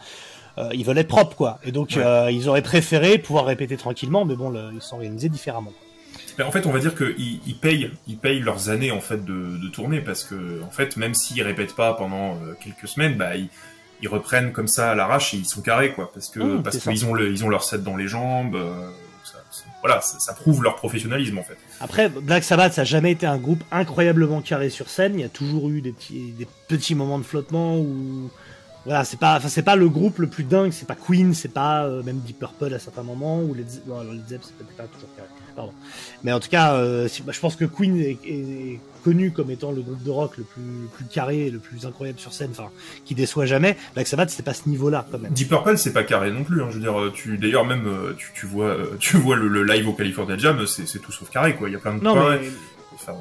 ils veulent être propres, quoi. Et donc, ils auraient préféré pouvoir répéter tranquillement, mais bon, ils sont organisés différemment en fait, on va dire qu'ils ils payent, ils payent leurs années en fait de, de tournée parce que en fait, même s'ils répètent pas pendant euh, quelques semaines, bah ils, ils, reprennent comme ça à l'arrache et ils sont carrés quoi, parce que mmh, parce qu'ils ont le, ils ont leur set dans les jambes. Euh, ça, voilà, ça, prouve leur professionnalisme en fait. Après, Black Sabbath, ça a jamais été un groupe incroyablement carré sur scène. Il y a toujours eu des petits, des petits moments de flottement ou voilà, c'est pas, enfin c'est pas le groupe le plus dingue, c'est pas Queen, c'est pas euh, même Deep Purple à certains moments ou les bon, Led Zepp, c'est peut-être pas toujours carré. Pardon. Mais en tout cas, euh, bah, je pense que Queen est, connu comme étant le groupe de rock le plus, le plus carré, le plus incroyable sur scène, enfin qui déçoit jamais. Black Sabbath, c'était pas ce niveau-là quand même. Deep Purple, c'est pas carré non plus. Hein. Je veux dire, tu d'ailleurs même euh, tu, tu vois, tu vois le, live au California Jam, c'est tout sauf carré quoi. Il y a plein de non,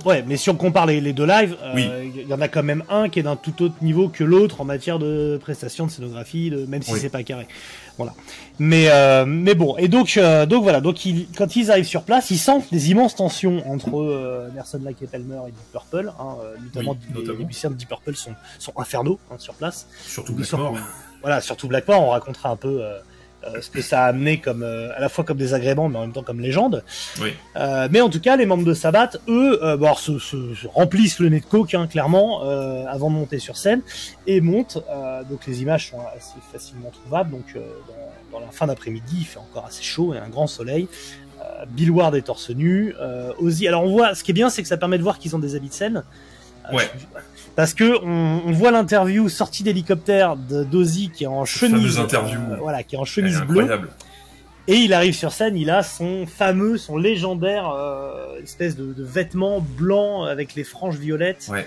Ouais, mais si on compare les, deux lives, euh, il y en a quand même un qui est d'un tout autre niveau que l'autre en matière de prestations, de scénographie, de, même si c'est pas carré. Voilà. Mais euh, mais bon, et donc euh, donc voilà, donc quand ils arrivent sur place, ils sentent des immenses tensions entre Nelson Lake et Palmer et Deep Purple, hein, notamment, les, musiciens de Deep Purple sont sont infernaux hein, sur place. Surtout Blackmore. Voilà, surtout Blackmore, on racontera un peu euh, ce que ça a amené comme euh, à la fois comme désagrément mais en même temps comme légende. Oui. Euh, mais en tout cas, les membres de Sabbath, eux, bon, se, se, remplissent le nez de coke hein, clairement avant de monter sur scène et montent. donc les images sont assez facilement trouvables. Donc dans, dans, la fin d'après-midi, il fait encore assez chaud et un grand soleil. Bill Ward est torse nu. Ozzy. Alors on voit, ce qui est bien, c'est que ça permet de voir qu'ils ont des habits de scène. Ouais parce que on, on voit l'interview sortie d'hélicoptère de Dozy qui est en chemise, interview. Euh, voilà, qui est en chemise bleue. Et il arrive sur scène, il a son fameux, son légendaire euh, espèce de, de vêtement blanc avec les franges violettes. Ouais.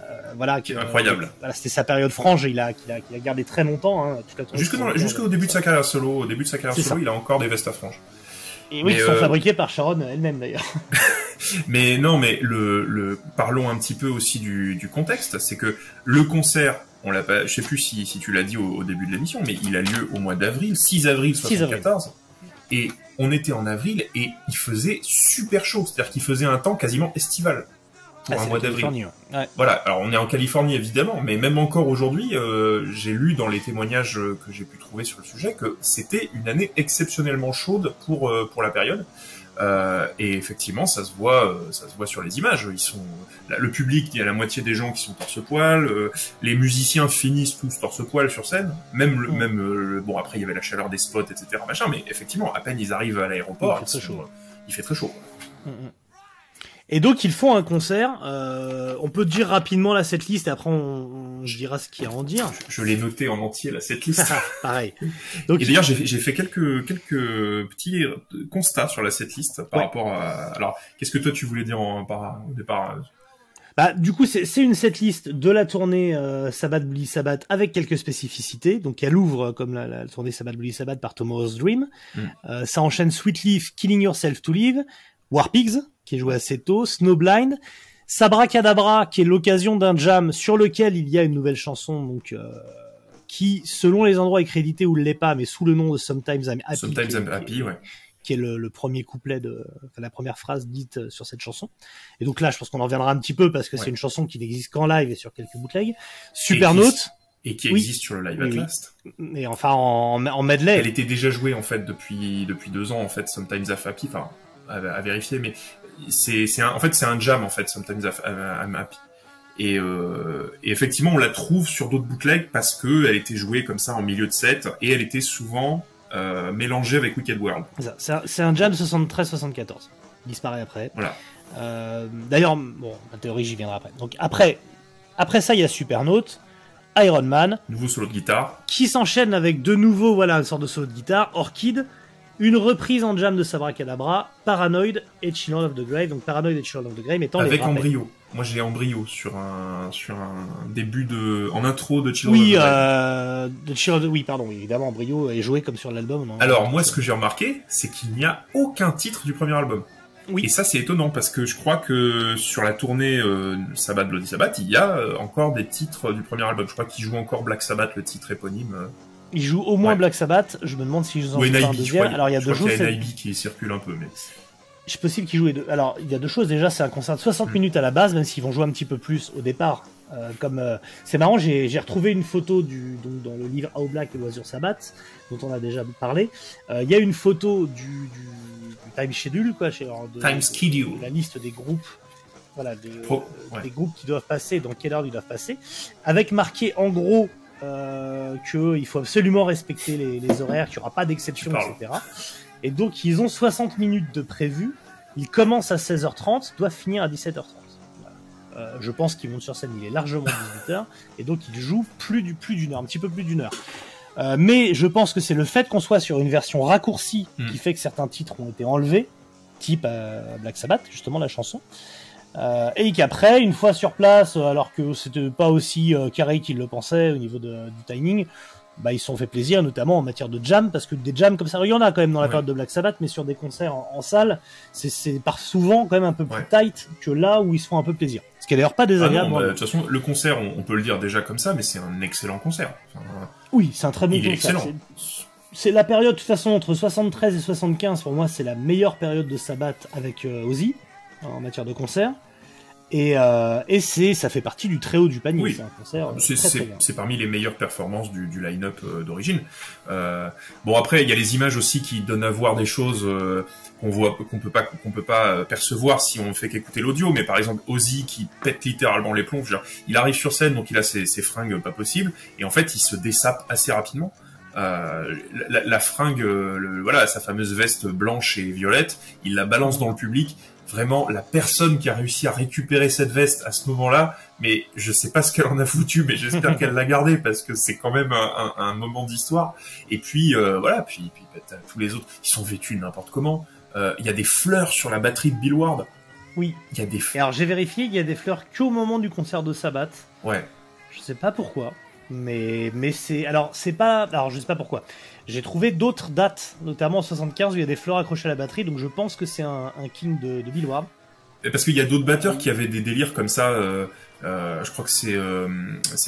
Euh, voilà, qui, incroyable. voilà, c'était sa période frange, il a, qu'il a, a gardé très longtemps. Hein, Jusqu'au début de sa carrière solo, au début de sa carrière solo, il a encore des vestes à franges. Et oui, qui sont euh, fabriqués par Sharon elle-même d'ailleurs. mais non, mais le, le, parlons un petit peu aussi du, du contexte. C'est que le concert, on l'a pas, je sais plus si, si tu l'as dit au, début de l'émission, mais il a lieu au mois d'avril, 6 avril 74. Et on était en avril et il faisait super chaud. C'est-à-dire qu'il faisait un temps quasiment estival pour ah, un mois d'avril. Voilà, alors on est en Californie évidemment, mais même encore aujourd'hui, euh, j'ai lu dans les témoignages que j'ai pu trouver sur le sujet que c'était une année exceptionnellement chaude pour euh, pour la période. Euh, et effectivement, ça se voit, euh, ça se voit sur les images. Ils sont le public, il y a la moitié des gens qui sont torse-poil. Euh, les musiciens finissent tous torse-poil sur scène. Même, le, même bon après il y avait la chaleur des spots, etc. Machin, mais effectivement, à peine ils arrivent à l'aéroport, il fait très chaud. Il fait très chaud. Mm, mm. Et donc ils font un concert. Euh, on peut dire rapidement la setlist et après on, je dirai ce qu'il y a à en dire. Je, l'ai noté en entier la setlist. Pareil. Donc, et d'ailleurs j'ai fait quelques quelques petits constats sur la setlist par rapport à. Alors qu'est-ce que toi tu voulais dire en, par, au départ bah, du coup, c'est une setlist de la tournée euh, Sabbath Bloody Sabbath avec quelques spécificités. Donc, elle ouvre comme la, la tournée Sabbath Bloody Sabbath par Tomorrow's Dream. Mm. Euh, ça enchaîne Sweet Leaf, Killing Yourself to Live, War Pigs, qui est joué assez tôt, Snowblind, Sabra qui est l'occasion d'un jam sur lequel il y a une nouvelle chanson, donc euh, qui, selon les endroits, est crédité ou ne l'est pas, mais sous le nom de Sometimes I'm Happy. Sometimes I'm Happy, ouais qui est le, premier couplet de la première phrase dite euh, sur cette chanson. Et donc là, je pense qu'on en reviendra un petit peu parce que c'est une chanson qui n'existe qu'en live et sur quelques bootlegs. Super Note. Et qui existe sur le live at last. Et enfin en, en medley. Elle était déjà jouée en fait depuis depuis deux ans en fait. Sometimes I'm Happy, enfin à, vérifier, mais c'est en fait c'est un jam en fait. Sometimes I'm Happy. Et, euh, et, effectivement, on la trouve sur d'autres bootlegs parce que elle était jouée comme ça en milieu de set et elle était souvent euh, mélangé avec Wicked World. C'est un, jam 73-74. Disparaît après. Voilà. Euh, D'ailleurs, bon, en théorie, j'y viendrai après. Donc après, après ça, il y a Supernote, Iron Man. Nouveau solo de guitare. Qui s'enchaîne avec de nouveau, voilà, une sorte de solo de guitare, Orchid. Une reprise en jam de Sabra Cadabra, Paranoid et Children of the Grave. Donc Paranoid et Children of the Grave étant avec Embryo. Moi, j'ai Embryo sur un sur un début de en intro de Children oui, euh, de Children oui, pardon, évidemment, Embryo est joué comme sur l'album. Alors moi, ce que j'ai remarqué, c'est qu'il n'y a aucun titre du premier album. Oui. Et ça, c'est étonnant parce que je crois que sur la tournée euh, Sabbath Bloody Sabbath, il y a euh, encore des titres du premier album. Je crois qu'il joue encore Black Sabbath, le titre éponyme. Euh. Il joue au moins Black Sabbath. Je me demande si je en un deuxième. Alors il y a deux choses. Il y a qui circule un peu, mais c'est possible qu'ils jouent. Deux. Alors, il y a deux choses. Déjà, c'est un concert de 60 mm. minutes à la base, même s'ils vont jouer un petit peu plus au départ. Euh, comme euh, c'est marrant, j'ai retrouvé une photo du donc dans le livre How Black et Loisir Sabbath dont on a déjà parlé. Euh, il y a une photo du, du, time schedule quoi, chez, de, time schedule, la liste des groupes. Voilà, des, des groupes qui doivent passer, dans quelle heure ils doivent passer, avec marqué en gros euh, qu'il faut absolument respecter les, les horaires, qu'il n'y aura pas d'exception, etc. Et donc, ils ont 60 minutes de prévu. Ils commencent à 16h30, doivent finir à 17h30. Euh, je pense qu'ils montent sur scène, il est largement 18h. Et donc, ils jouent plus du plus d'une heure, un petit peu plus d'une heure. Euh, mais je pense que c'est le fait qu'on soit sur une version raccourcie hmm. qui fait que certains titres ont été enlevés, type euh, Black Sabbath, justement la chanson. Euh, et qu'après, une fois sur place, alors que c'était pas aussi carré qu'ils le pensaient au niveau de, du timing, bah, ils se sont fait plaisir, notamment en matière de jam, parce que des jams comme ça, il y en a quand même dans la période de Black Sabbath, mais sur des concerts en, salle, c'est par souvent quand même un peu plus tight que là où ils se font un peu plaisir. Ce qui est d'ailleurs pas désagréable. Ah de toute façon, le concert, on, peut le dire déjà comme ça, mais c'est un excellent concert. oui, c'est un très bon concert. C'est la période, de toute façon, entre 73 et 75, pour moi, c'est la meilleure période de Sabbath avec euh, Ozzy, en matière de concert. Et, euh, et c'est, ça fait partie du très haut du panier. C'est un concert. Euh, c'est parmi les meilleures performances du, du line-up euh, d'origine. Euh, bon après, il y a les images aussi qui donnent à voir des choses qu'on voit, qu'on peut pas, qu'on peut pas percevoir si on fait qu'écouter l'audio. Mais par exemple, Ozzy qui pète littéralement les plombs. il arrive sur scène, donc il a ses, ses, fringues pas possibles, et en fait, il se dessape assez rapidement. Euh, la, la, fringue, le, voilà, sa fameuse veste blanche et violette, il la balance dans le public vraiment la personne qui a réussi à récupérer cette veste à ce moment-là, mais je sais pas ce qu'elle en a foutu, mais j'espère qu'elle l'a gardée parce que c'est quand même un, moment d'histoire. Et puis euh, voilà, puis, puis bah, tous les autres, ils sont vêtus n'importe comment. Euh, il y a des fleurs sur la batterie de Bill Ward. Oui. Il y a des. fleurs. alors j'ai vérifié, il y a des fleurs qu'au moment du concert de Sabbath. Ouais. Je sais pas pourquoi. Mais, mais c'est. Alors, c'est pas. Alors, je sais pas pourquoi. J'ai trouvé d'autres dates, notamment en 75, où il y a des fleurs accrochées à la batterie, donc je pense que c'est un, king de, de Bill. Parce qu'il y a d'autres batteurs qui avaient des délires comme ça. Euh, euh, je crois que c'est euh,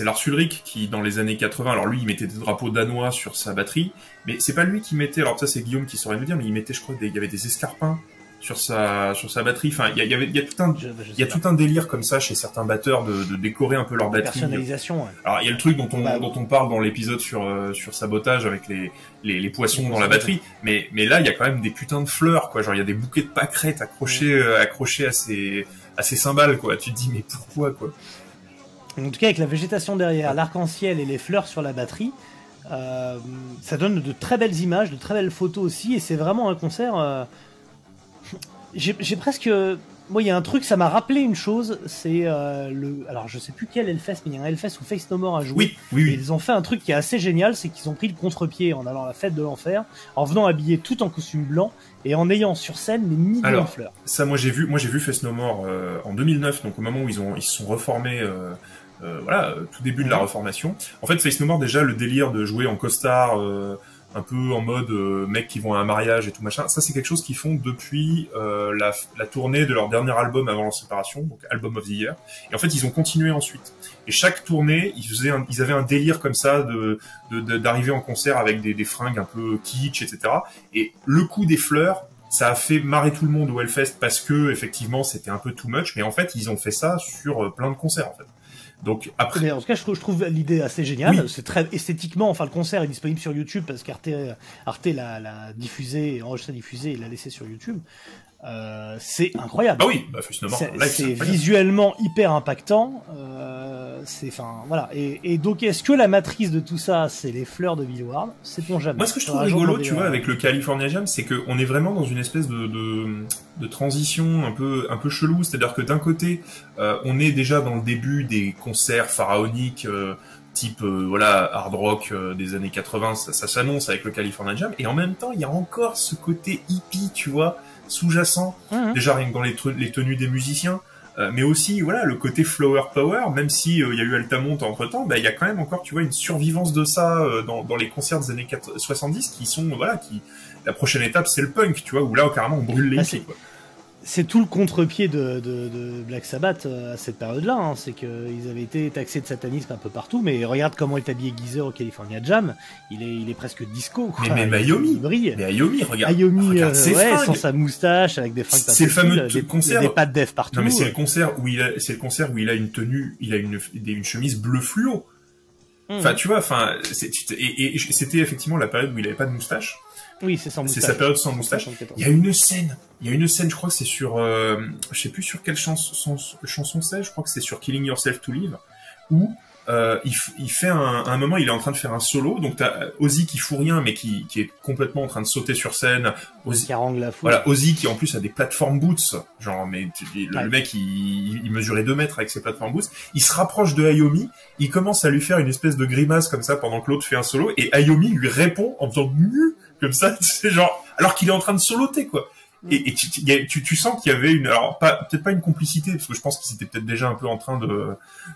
Lars Ulrich qui, dans les années 80, alors lui, il mettait des drapeaux danois sur sa batterie, mais c'est pas lui qui mettait. Alors ça, c'est Guillaume qui saurait me dire, mais il mettait, je crois, il y avait des escarpins sur sa sur sa batterie. Enfin, il y, avait il y a tout un Je- je sais il y a pas. tout un délire comme ça chez certains batteurs de, de décorer un peu leur batterie. personnalisation. ouais. Alors il y a le truc dont on Bah, dont on parle dans l'épisode sur euh, sur sabotage avec les les, les poissons dans la batterie, mais mais là il y a quand même des putains de fleurs quoi. Genre il y a des bouquets de pâquerettes accrochés euh, accrochés à ces à ces cymbales quoi. Tu te dis mais pourquoi quoi? En tout cas, avec la végétation derrière, l'arc-en-ciel et les fleurs sur la batterie, euh, ça donne de très belles images, de très belles photos aussi, et c'est vraiment un concert. Euh, J'ai presque. Moi, il y a un truc, ça m'a rappelé une chose, c'est euh, le. Alors, je sais plus quel Hellfest, mais il y a un Hellfest où Face No More a joué. Oui oui Et oui. ils ont fait un truc qui est assez génial, c'est qu'ils ont pris le contre-pied en allant à la fête de l'enfer, en venant habillé tout en costume blanc et en ayant sur scène des millions de fleurs. Ça, moi j'ai vu, moi j'ai vu Face No More euh, en 2009, donc au moment où ils ont, ils se sont reformés, euh, euh, voilà, euh, tout début de la reformation. En fait, Face No More déjà le délire de jouer en costard, euh, un peu en mode euh, mecs qui vont à un mariage et tout machin. Ça, c'est quelque chose qu'ils font depuis euh, la, la tournée de leur dernier album avant leur séparation, donc Album of the Year. Et en fait, ils ont continué ensuite. Et chaque tournée, ils faisaient, un- ils avaient un délire comme ça de de- de- d'arriver en concert avec des, des fringues un peu kitsch, etc. Et le coup des fleurs, ça a fait marrer tout le monde au Hellfest parce que effectivement c'était un peu too much, mais en fait ils ont fait ça sur euh, plein de concerts en fait. Donc après, Mais en tout cas, je trouve, je trouve l'idée assez géniale. Oui. C'est très esthétiquement. Enfin, le concert est disponible sur YouTube parce qu'Arte Arte l'a, l'a diffusé, enregistré, diffusé et l'a laissé sur YouTube. Euh, c'est incroyable. bah oui, bah c'est, visuellement hyper impactant. Euh, c'est, enfin, voilà. Et, et donc, est-ce que la matrice de tout ça, c'est les fleurs de Bill Ward Sait-on jamais. Moi, ce que je trouve rigolo, tu vois, avec le California Jam, c'est qu'on est vraiment dans une espèce de, de, de transition un peu, un peu chelou. C'est-à-dire que d'un côté, euh, on est déjà dans le début des concerts pharaoniques, euh, type, euh, voilà, hard rock euh, des années 80, ça, ça s'annonce avec le California Jam. Et en même temps, il y a encore ce côté hippie, tu vois, sous-jacent. Déjà, rien que dans les, te- les tenues des musiciens. Euh, mais aussi voilà le côté flower power même si euh, il y a eu Altamont entre temps bah il y a quand même encore tu vois une survivance de ça euh, dans, dans les concerts des années 4 70 qui sont voilà qui la prochaine étape c'est le punk tu vois où là carrément on brûle les Ah, quoi. C'est tout le contre-pied de, de, de Black Sabbath euh, à cette période-là. hein. C'est qu'ils avaient été taxés de satanisme un peu partout, mais regarde comment est habillé Geezer au California Jam. Il est, il est presque disco. Quoi. Mais même Ayomi. il brille. mais Ayomi regarde Ayomi, regarde euh, ouais, sans sa moustache, avec des fringues C'est le fameux des, concert- des pattes d'Ef partout. non mais c'est le concert où il a c'est le concert où il a une tenue il a une une chemise bleu fluo Hum. enfin tu vois enfin et c'était effectivement la période où il avait pas de moustache oui, c'est sans c'est moustache. sa période sans moustache 74. Il y a une scène, il y a une scène, je crois que c'est sur, euh, je sais plus sur quelle chanson, chanson c'est, je crois que c'est sur Killing Yourself to Live, où euh, il, fait un, moment, il est en train de faire un solo, donc t'as Ozzy qui fout rien, mais qui, qui est complètement en train de sauter sur scène. Ozzy, Qui harangue la foule. voilà, Ozzy qui en plus a des plateformes boots, genre mais tu- le, Ouais. le mec il, il mesurait 2 mètres avec ses plateformes boots, il se rapproche de Ayomi, il commence à lui faire une espèce de grimace comme ça pendant que l'autre fait un solo, et Ayomi lui répond en faisant mu comme ça, c'est genre alors qu'il est en train de soloter quoi. Et, et tu, tu- tu, tu sens qu'il y avait une, alors pas peut-être pas une complicité parce que je pense qu'ils étaient peut-être déjà un peu en train de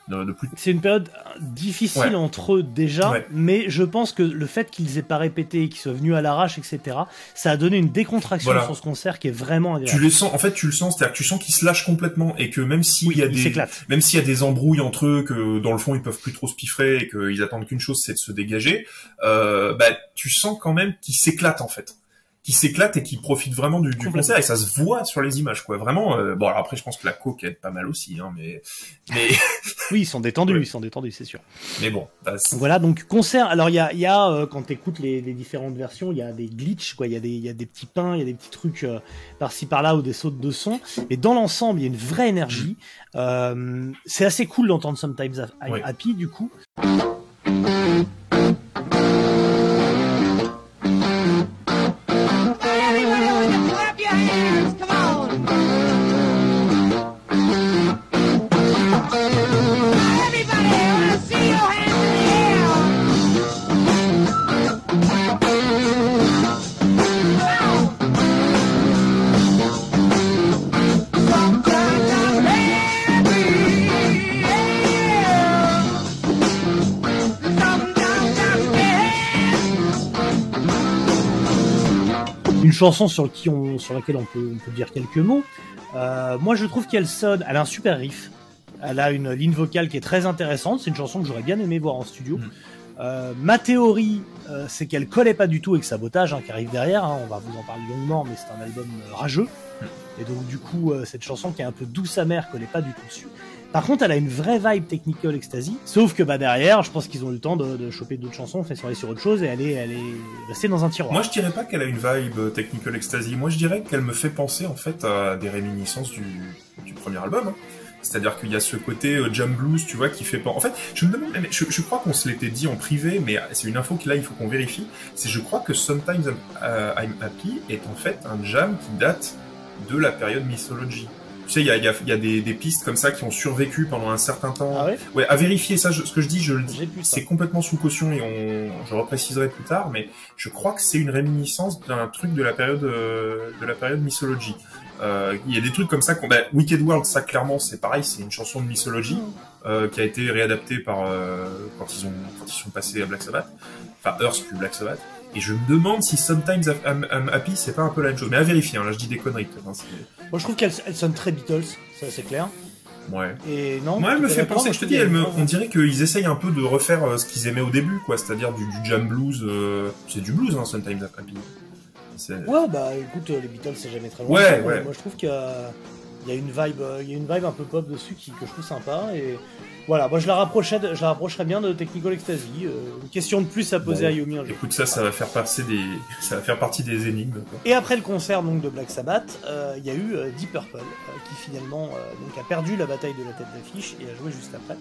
de, de plus. C'est une période difficile Ouais. entre eux déjà, Ouais. mais je pense que le fait qu'ils aient pas répété, qu'ils soient venus à l'arrache, etc., ça a donné une décontraction Voilà. sur ce concert qui est vraiment Tu agréable. les sens, en fait tu le sens, c'est-à-dire que tu sens qu'ils se lâchent complètement et que même s'il Oui, y a des s'éclatent. même s'il y a des embrouilles entre eux, que dans le fond ils peuvent plus trop se piffrer et qu'ils attendent qu'une chose, c'est de se dégager, euh, bah tu sens quand même qu'ils s'éclatent en fait, qu'ils s'éclatent et qu'ils profitent vraiment du, du concert et ça se voit sur les images quoi. Vraiment, euh, bon alors après je pense que la coke aide pas mal aussi, hein, mais mais Oui, ils sont détendus, Ouais. ils sont détendus, c'est sûr. mais bon, bah, Voilà, donc concert. Alors il y a, il y a euh, quand t'écoutes les, les différentes versions, il y a des glitches, quoi. Il y a des, il y a des petits pains, il y a des petits trucs euh, par-ci par-là ou des sautes de son. Mais dans l'ensemble, il y a une vraie énergie. Euh, c'est assez cool d'entendre Sometimes Ouais. Happy, du coup. Chanson sur, qui on, sur laquelle on peut, on peut dire quelques mots. Euh, moi, je trouve qu'elle sonne. Elle a un super riff. Elle a une ligne vocale qui est très intéressante. C'est une chanson que j'aurais bien aimé voir en studio. Mhm. Euh, ma théorie, euh, c'est qu'elle collait pas du tout avec Sabotage, hein, qui arrive derrière. hein, on va vous en parler longuement, mais c'est un album rageux. Et donc du coup, cette chanson qui est un peu douce amère collait pas du tout dessus. Par contre, elle a une vraie vibe Technical Ecstasy. Sauf que bah derrière, je pense qu'ils ont eu le temps de, choper d'autres chansons, sur aller sur autre chose, et elle est restée dans un tiroir. Moi, je dirais pas qu'elle a une vibe euh, Technical Ecstasy. Moi, je dirais qu'elle me fait penser en fait à des réminiscences du, premier album. hein. C'est-à-dire qu'il y a ce côté euh, jam blues, tu vois, qui fait pas. En fait, je me demande, mais je, je crois qu'on se l'était dit en privé, mais c'est une info que là, il faut qu'on vérifie. C'est, je crois que Sometimes I'm, euh, I'm Happy est en fait un jam qui date de la période Mythology. Tu sais, il y a, y a- y a des, des pistes comme ça qui ont survécu pendant un certain temps. Ah ouais Ouais, à vérifier ça, je- ce que je dis, je le dis. C'est complètement sous caution et on, je repréciserai plus tard, mais je crois que c'est une réminiscence d'un truc de la période euh, de la période Mythology. Euh, Il y a des trucs comme ça qu'on, bah, Wicked World, ça clairement, c'est pareil, c'est une chanson de Mythology euh, qui a été réadaptée par euh, quand ils ont quand ils sont passés à Black Sabbath, enfin Earth puis Black Sabbath. Et je me demande si Sometimes I'm, I'm Happy, c'est pas un peu la même chose. Mais à vérifier, hein, là je dis des conneries. hein, Moi, je trouve qu'elle elle sonne très Beatles, ça c'est clair. ouais. Et non. Moi, elle me fait penser, je te dis, elle me, on dirait qu'ils essayent un peu de refaire euh, ce qu'ils aimaient au début, quoi, c'est-à-dire du, du jam blues, euh, c'est du blues, hein, Sometimes I'm Happy. Ouais, bah écoute, euh, les Beatles c'est jamais très loin. Ouais, ouais. Moi je trouve qu'il y a, il y a une vibe, euh, il y a une vibe un peu pop dessus qui, que je trouve sympa et voilà, moi je la rapprochais, de- je la rapprocherais bien de Technical Ecstasy. euh, une question de plus à poser Bon. à Yomi un. Écoute, ça, ça va faire passer des, ça va faire partie des énigmes, quoi. Et après le concert donc de Black Sabbath, euh, il y a eu euh, Deep Purple euh, qui finalement euh, donc a perdu la bataille de la tête d'affiche et a joué juste après.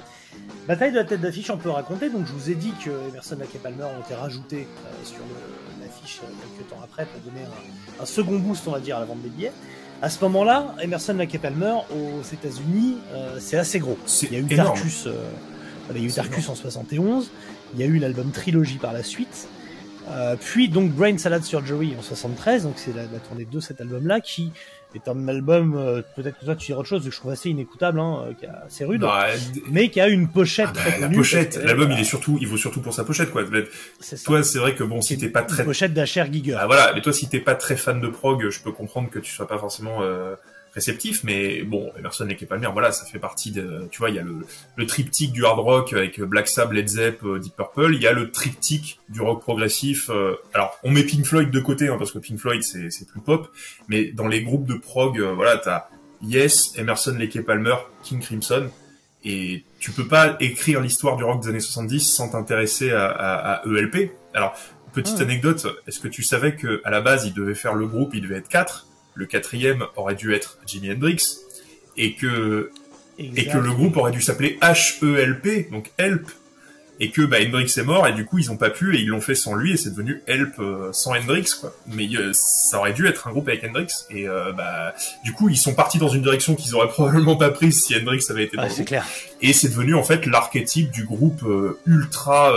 Bataille de la tête d'affiche, on peut raconter. Donc je vous ai dit que Emerson Lake et Palmer ont été rajoutés euh, sur l'affiche euh, quelques temps après pour donner un, un second boost, on va dire, à la vente des billets. À ce moment-là, Emerson Lake Palmer aux États-Unis, euh, c'est assez gros. Il y a eu énorme. Tarkus, euh, il y a eu Tarkus en 71. Il y a eu l'album Trilogy par la suite. Euh, puis donc Brain Salad Surgery en 73, donc c'est la, la tournée de cet album-là qui est un album, euh, peut-être que toi tu diras autre chose, que je trouve assez inécoutable, hein, euh, qui est assez rude, Bah, mais qui a une pochette ah bah, très la connue. pochette, l'album, il est surtout, il vaut surtout pour sa pochette, quoi. Toi, c'est vrai que bon, si t'es pas très, pochette d'Asher Giger. ah, voilà, mais toi, si t'es pas très fan de prog, je peux comprendre que tu sois pas forcément euh, réceptif, mais bon, Emerson Lake et Palmer, voilà, ça fait partie de, tu vois, il y a le, le triptyque du hard rock avec Black Sabbath, Led Zepp, euh, Deep Purple, il y a le triptyque du rock progressif. euh, alors, on met Pink Floyd de côté, hein, parce que Pink Floyd c'est c'est plus pop, mais dans les groupes de prog, euh, voilà, t'as Yes, Emerson Lake et Palmer, King Crimson. Et tu peux pas écrire l'histoire du rock des années 70 sans t'intéresser à, à, à ELP. Alors, petite Ah. anecdote, est-ce que tu savais que à la base, il devait faire le groupe, il devait être quatre. Le quatrième aurait dû être Jimi Hendrix. Et que, et que le groupe aurait dû s'appeler H-E-L-P, donc Help. Et que bah, Hendrix est mort et du coup ils ont pas pu et ils l'ont fait sans lui et c'est devenu Help euh, sans Hendrix quoi. Mais euh, ça aurait dû être un groupe avec Hendrix et euh, bah du coup ils sont partis dans une direction qu'ils auraient probablement pas prise si Hendrix avait été dans Ah, le c'est groupe. clair. Et c'est devenu en fait l'archétype du groupe euh, ultra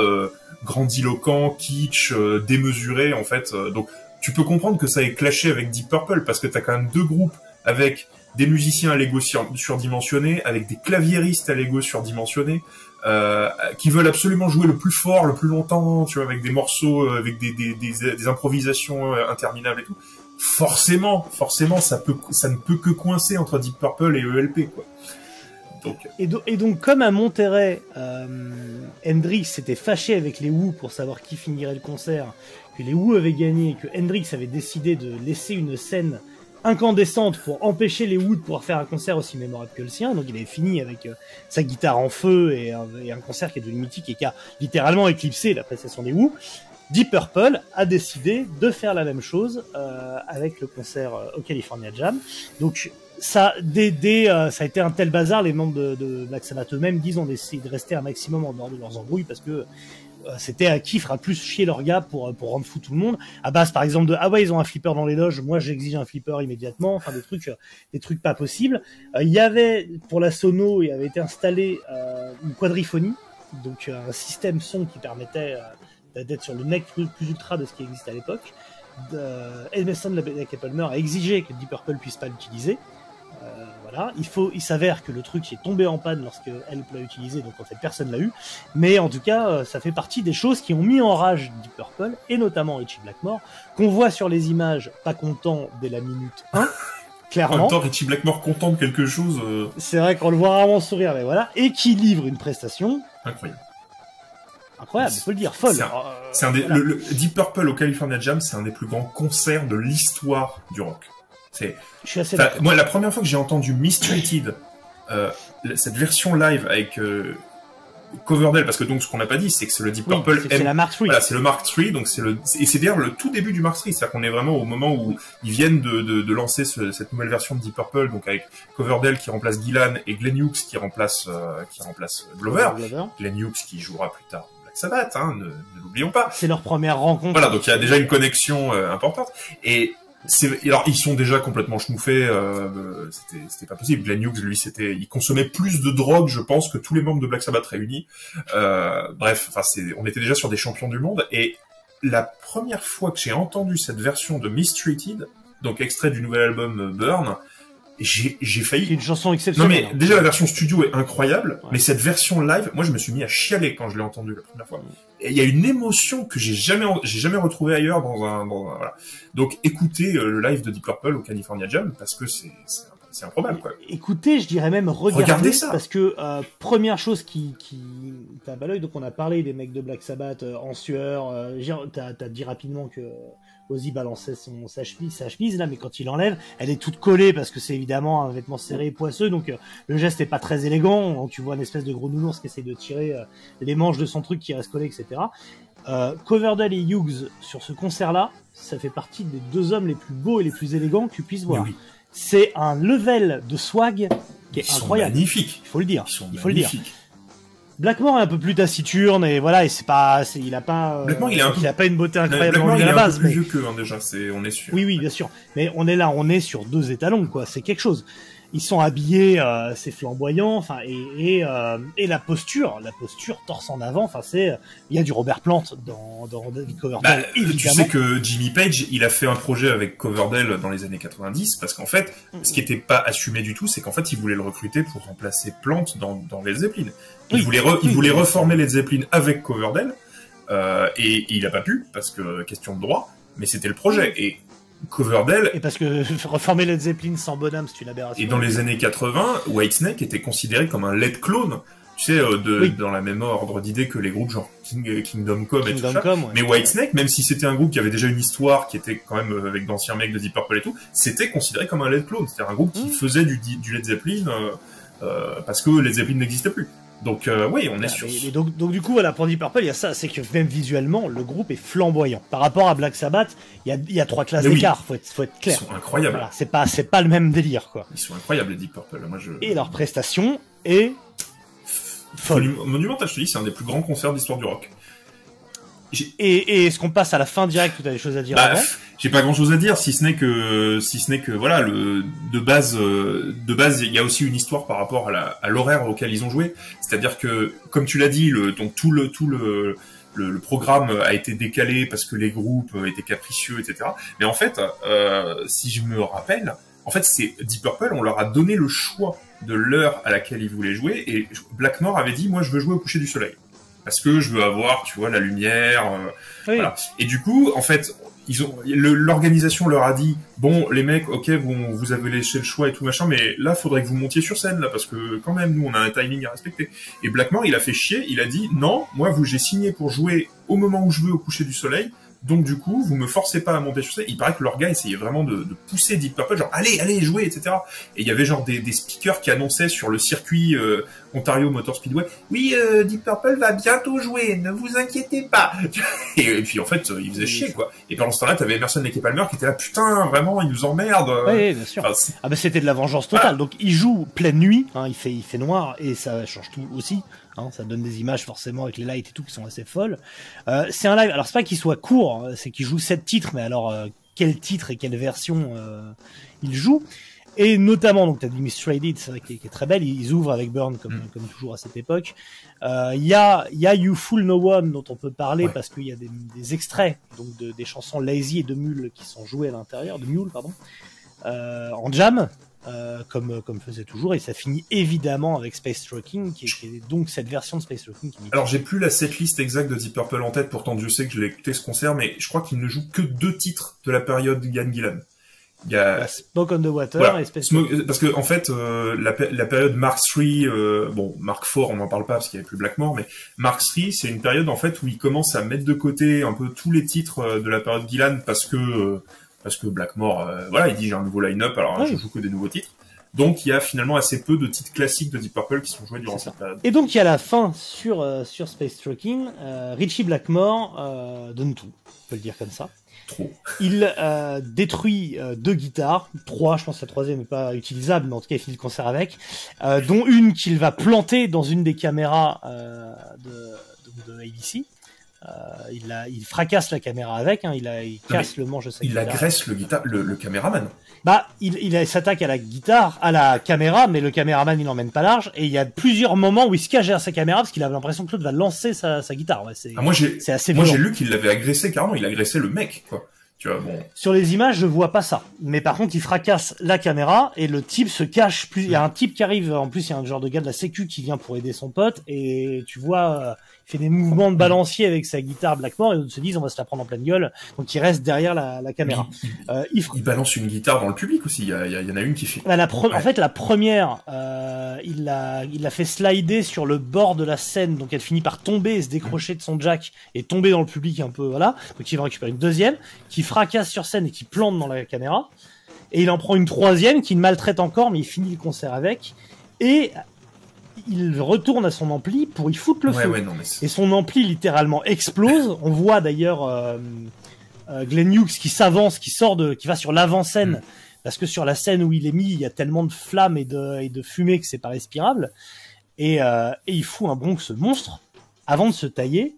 grandiloquent, kitsch, démesuré en fait. Donc tu peux comprendre que ça ait clashé avec Deep Purple parce que t'as quand même deux groupes avec des musiciens à l'ego sur- surdimensionnés, avec des claviéristes à l'ego surdimensionnés, euh, qui veulent absolument jouer le plus fort, le plus longtemps, tu vois, avec des morceaux, euh, avec des, improvisations euh, interminables et tout. Forcément, forcément, ça ne peut que coincer entre Deep Purple et ELP, quoi. Donc, Et, do- et donc, comme à Monterrey, Hendrix s'était fâché avec les Who pour savoir qui finirait le concert, que les Who avaient gagné, et que Hendrix avait décidé de laisser une scène incandescente pour empêcher les Who de pouvoir faire un concert aussi mémorable que le sien. Donc, il avait fini avec euh, sa guitare en feu et un, concert qui est devenu mythique et qui a littéralement éclipsé la prestation des Who. Deep Purple a décidé de faire la même chose euh, avec le concert euh, au California Jam. Donc ça, dès, ça a été un tel bazar, les membres de, de Black Sabbath eux-mêmes disent on essaie de rester un maximum en dehors de leurs embrouilles parce que c'était à qui fera plus chier leur gars pour, euh, pour rendre fou tout le monde. À base par exemple de ah ouais ils ont un flipper dans les loges, moi j'exige un flipper immédiatement, enfin des trucs, euh, des trucs pas possibles. Euh, Il y avait pour la sono, il avait été installé euh, une quadriphonie, donc euh, un système son qui permettait euh, d'être sur le nec plus, ultra de ce qui existe à l'époque. Euh, Emerson Lake et Palmer a exigé que Deep Purple puisse pas l'utiliser. Voilà, il faut, il s'avère que le truc est tombé en panne lorsque Help l'a utilisé, donc en fait personne l'a eu. Mais en tout cas, euh, ça fait partie des choses qui ont mis en rage Deep Purple et notamment Richie Blackmore, qu'on voit sur les images pas content dès la minute 1, en même clairement. temps, Richie Blackmore content de quelque chose, euh, C'est vrai qu'on le voit rarement sourire, mais voilà, et qui livre une prestation incroyable. incroyable, on peut le dire, folle. C'est un- Euh, un des, voilà. le, le Deep Purple au California Jam, c'est un des plus grands concerts de l'histoire du rock. C'est, Je suis assez enfin, d'accord. moi, la première fois que j'ai entendu Mistreated, euh, cette version live avec euh, Coverdale, parce que donc ce qu'on n'a pas dit, c'est que c'est le Deep Oui, Purple c'est- c'est la Mark III. Voilà, c'est le Mark III, donc c'est le et c'est d'ailleurs le tout début du Mark III, c'est-à-dire qu'on est vraiment au moment où ils viennent de, de, de lancer ce- cette nouvelle version de Deep Purple, donc avec Coverdale qui remplace Gillan et Glenn Hughes qui remplace euh, qui remplace Glover. Glover. Glenn Hughes qui jouera plus tard Black Sabbath, hein, ne, ne l'oublions pas. C'est leur première rencontre. Voilà, donc il y a déjà une connexion euh, importante. Et alors ils sont déjà complètement schmouffés. Euh, euh, c'était, c'était pas possible. Glenn Hughes, lui, c'était, il consommait plus de drogue, je pense, que tous les membres de Black Sabbath réunis. Euh, bref, enfin, c'est, on était déjà sur des champions du monde. Et la première fois que j'ai entendu cette version de Mistreated, donc extrait du nouvel album euh, Burn, j'ai, j'ai C'est failli une chanson non exceptionnelle. mais déjà la version studio est incroyable, Ouais. mais cette version live, moi je me suis mis à chialer quand je l'ai entendue la première fois. Il y a une émotion que j'ai jamais j'ai jamais retrouvée ailleurs dans un, dans un- voilà. Donc écoutez euh, le live de Deep Purple au California Jam parce que c'est c'est improbable quoi. Écoutez, je dirais même regardez, Regardez ça. parce que euh, première chose qui qui tape à l'œil, donc on a parlé des mecs de Black Sabbath euh, en sueur. Euh, t'as dit rapidement que Ozzy balançait son sa chemise, sa chemise là, mais quand il l'enlève, elle est toute collée parce que c'est évidemment un vêtement serré et poisseux, donc euh, le geste est pas très élégant. Tu vois une espèce de gros nounours qui essaie de tirer euh, les manches de son truc qui reste collé, etc. Euh, Coverdale et Hughes sur ce concert-là, ça fait partie des deux hommes les plus beaux et les plus élégants que tu puisses voir. oui, C'est un level de swag qui ils est sont incroyable. magnifiques. Il faut le dire. Ils sont Il faut le dire. Blackmore est un peu plus taciturne et voilà, et c'est pas, c'est- il a pas, euh, Blackmore, il un peu- a pas une beauté incroyable il à la un base. peu plus mais- vieux qu'eux hein, déjà, c'est on est sûr. Oui, oui, bien sûr. Mais on est là, on est sur deux étalons, quoi. C'est quelque chose. Ils sont habillés, euh, c'est flamboyant, enfin, et et, euh, et la posture, la posture torse en avant, enfin, c'est, il y a du Robert Plant dans dans David Bah, Coverdale, tu sais que Jimmy Page, il a fait un projet avec Coverdale dans les années 90 parce qu'en fait, ce qui n'était pas assumé du tout, c'est qu'en fait, il voulait le recruter pour remplacer Plant dans, dans Led Zeppelin. Il Oui. voulait, re- il Oui. voulait reformer Led Zeppelin avec Coverdale, euh, et, il a pas pu parce que question de droit, mais c'était le projet. Et Coverdale, Et parce que reformer Led Zeppelin sans bonhomme, c'est une aberration. et dans les années 80, Whitesnake était considéré comme un Led clone. Tu sais, euh, de, Oui. dans la même ordre d'idées que les groupes genre King- Kingdom Come et tout Kingdom ça. Come, ouais. Mais Whitesnake, même si c'était un groupe qui avait déjà une histoire, qui était quand même euh, avec d'anciens mecs de Deep Purple et tout, c'était considéré comme un Led clone. C'est-à-dire un groupe qui Mm. faisait du, du Led Zeppelin euh, euh, parce que Led Zeppelin n'existait plus. Donc euh, oui, on est Voilà, sur. mais- mais donc, donc du coup, voilà, pour Deep Purple, il y a ça, c'est que même visuellement, le groupe est flamboyant. Par rapport à Black Sabbath, il y a, il y a trois classes oui. d'écart, faut être, faut être Ils clair. sont incroyables. Voilà, c'est pas, c'est pas le même délire, quoi. Ils sont incroyables les Deep Purple. Moi, je. Et leur prestation est folle. Monumental, je te dis, c'est un des plus grands concerts de l'histoire du rock. Et, et est-ce qu'on passe à la fin direct où t'as des choses à dire Bah, avant j'ai pas grand chose à dire si ce n'est que si ce n'est que voilà le de base euh, de base il y a aussi une histoire par rapport à l'horaire auquel ils ont joué. C'est-à-dire que comme tu l'as dit le donc tout le tout le le, le programme a été décalé parce que les groupes étaient capricieux etc mais en fait euh, si je me rappelle en fait c'est Deep Purple on leur a donné le choix de l'heure à laquelle ils voulaient jouer et Blackmore avait dit moi je veux jouer au coucher du soleil parce que je veux avoir tu vois la lumière euh, Oui. voilà. Et du coup, en fait, ils ont le- l'organisation leur a dit bon, les mecs, ok, vous, vous avez laissé le choix et tout machin, mais là, faudrait que vous montiez sur scène là, parce que quand même, nous, on a un timing à respecter. Et Blackmore, il a fait chier, il a dit non, moi, vous, j'ai signé pour jouer au moment où je veux au coucher du soleil. Donc du coup, vous me forcez pas à monter sur scène. Il paraît que leur gars essayait vraiment de, de pousser Deep Purple, genre allez, allez, jouez, etc. Et il y avait genre des, des speakers qui annonçaient sur le circuit euh, Ontario Motor Speedway, oui, euh, Deep Purple va bientôt jouer, ne vous inquiétez pas. Et, et puis en fait, il faisait chier quoi. Et pendant ce temps-là, t'avais Emerson Lake Palmer qui était là, putain, vraiment, ils nous emmerdent. euh. Oui, bien sûr. Enfin, Ah bah c'était de la vengeance totale. Donc il joue pleine nuit, hein, il fait il fait noir et ça change tout aussi. Hein, ça donne des images forcément avec les lights et tout qui sont assez folles. Euh, c'est un live. Alors c'est pas qu'il soit court, hein, c'est qu'il joue sept titres, mais alors euh, quel titre et quelle version euh, il joue? Et notamment donc t'as dit Miss Traded, c'est vrai qui est, qui est très belle. Ils ouvrent avec Burn comme Mm. comme toujours à cette époque. Euh, Il y a il y a You Fool No One dont on peut parler Ouais. parce qu'il y a des, des extraits donc de, des chansons Lazy et de Mule qui sont jouées à l'intérieur, de Mule pardon euh, en jam, euh, comme, comme faisait toujours, et ça finit évidemment avec Space Trucking, qui est, qui est donc cette version de Space Trucking qui Alors j'ai plus la setlist exacte de Deep Purple en tête, pourtant Dieu sait que je l'ai écouté ce concert, mais je crois qu'il ne joue que deux titres de la période Yann Gillan. Il y a La Smoke on the Water voilà, et Space Smoke- euh, parce que en fait euh, la, pé- la période Mark III, euh, bon Mark IV on n'en parle pas parce qu'il n'y avait plus Blackmore, mais Mark III c'est une période en fait où il commence à mettre de côté un peu tous les titres euh, de la période Gillan parce que euh, parce que Blackmore euh, voilà il dit j'ai un nouveau line-up alors Oui. je joue que des nouveaux titres. Donc il y a finalement assez peu de titres classiques de Deep Purple qui sont joués durant cette période. Et donc il y a la fin sur euh, sur Space Trucking. Euh, Richie Blackmore donne tout, on peut le dire comme ça. Trop. Il détruit deux guitares, trois, je pense la troisième n'est pas utilisable, mais en tout cas il finit le concert avec, dont une qu'il va planter dans une des caméras de, de, de ABC. Euh, il, il fracasse la caméra avec, hein, il, a, il casse le manche de sa Il guitare. agresse le, le, le caméraman. Bah, il, il, s'attaque à la guitare, à la caméra, mais le caméraman il n'emmène pas large. Et il y a plusieurs moments où il se cache derrière sa caméra parce qu'il avait l'impression que Claude va lancer sa, sa guitare. Ouais, c'est, Ah, moi j'ai c'est assez moi j'ai lu qu'il l'avait agressé carrément, il agressait le mec quoi. Tu vois bon. Sur les images, je vois pas ça. Mais par contre, il fracasse la caméra et le type se cache. Plus, il y a un type qui arrive. En plus, il y a un genre de gars de la Sécu qui vient pour aider son pote et tu vois, euh, il fait des mouvements de balancier avec sa guitare Blackmore et ils se disent on va se la prendre en pleine gueule. Donc il reste derrière la, la caméra. Il, Euh, il balance une guitare dans le public aussi. Il y, a- il y a- il y en a une qui fait. Bah, la En fait, la première, euh, il l'a, il l'a fait slider sur le bord de la scène, donc elle finit par tomber et se décrocher de son jack et tomber dans le public un peu, voilà. Donc il va récupérer une deuxième, qui fracasse sur scène et qui plante dans la caméra. Et il en prend une troisième qui le maltraite encore, mais il finit le concert avec. Et il retourne à son ampli pour y foutre le ouais feu. ouais non mais c'est- Et son ampli littéralement explose. On voit d'ailleurs euh, euh, Glenn Hughes qui s'avance, qui sort de, qui va sur l'avant-scène, Mm. parce que sur la scène où il est mis, il y a tellement de flammes et de, et de fumée que c'est pas respirable. Et, euh, et il fout un Bronx monstre avant de se tailler.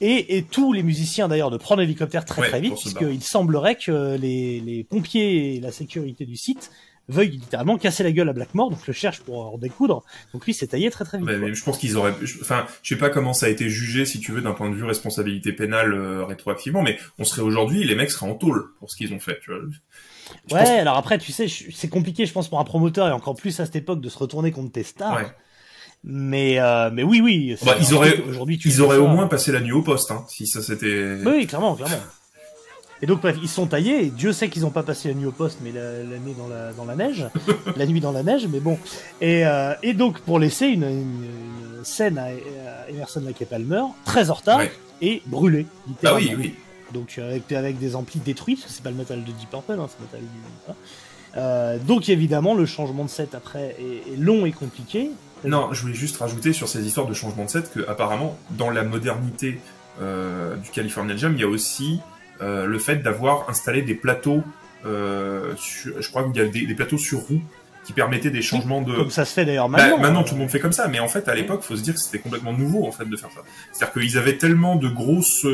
Et, et tous les musiciens d'ailleurs de prendre l'hélicoptère très Ouais, très vite, puisqu'il semblerait que les, les pompiers et la sécurité du site veuillent littéralement casser la gueule à Blackmore, donc le cherche pour en découdre. Donc lui s'est taillé très très vite. mais, quoi. mais je pense qu'ils auraient. Enfin, je sais pas comment ça a été jugé, si tu veux, d'un point de vue responsabilité pénale euh, rétroactivement, mais on serait aujourd'hui, les mecs seraient en tôle pour ce qu'ils ont fait. Tu vois. Je Ouais, pense- alors après, tu sais, c'est compliqué, je pense, pour un promoteur et encore plus à cette époque de se retourner contre tes stars. Ouais. Mais, euh, mais oui, oui. Bah, ils auraient- Aujourd'hui, Ils auraient ça. au moins passé la nuit au poste, hein, si ça s'était. Oui, clairement, clairement. Et donc, bref, ils sont taillés. Et Dieu sait qu'ils n'ont pas passé la nuit au poste, mais la, la nuit dans la, dans la neige. la nuit dans la neige, mais bon. Et, euh, et donc, pour laisser une, une, une scène à, à Emerson Lake et Palmer, très en retard, Ouais. et brûlée, Ah oui, oui. donc euh, avec, avec des amplis détruits, c'est pas le métal de Deep Purple, hein, c'est le métal du... Euh, donc évidemment, le changement de set après est, est long et compliqué. Non, je voulais juste rajouter sur ces histoires de changement de set que apparemment dans la modernité euh, du California Jam, il y a aussi euh, le fait d'avoir installé des plateaux. Euh, sur- je crois qu'il y a des, des plateaux sur roues qui permettaient des changements de. Comme ça se fait d'ailleurs Bah, maintenant. maintenant, tout le monde fait comme ça, mais en fait, à l'époque, faut se dire que c'était complètement nouveau en fait de faire ça. C'est-à-dire qu'ils avaient tellement de grosses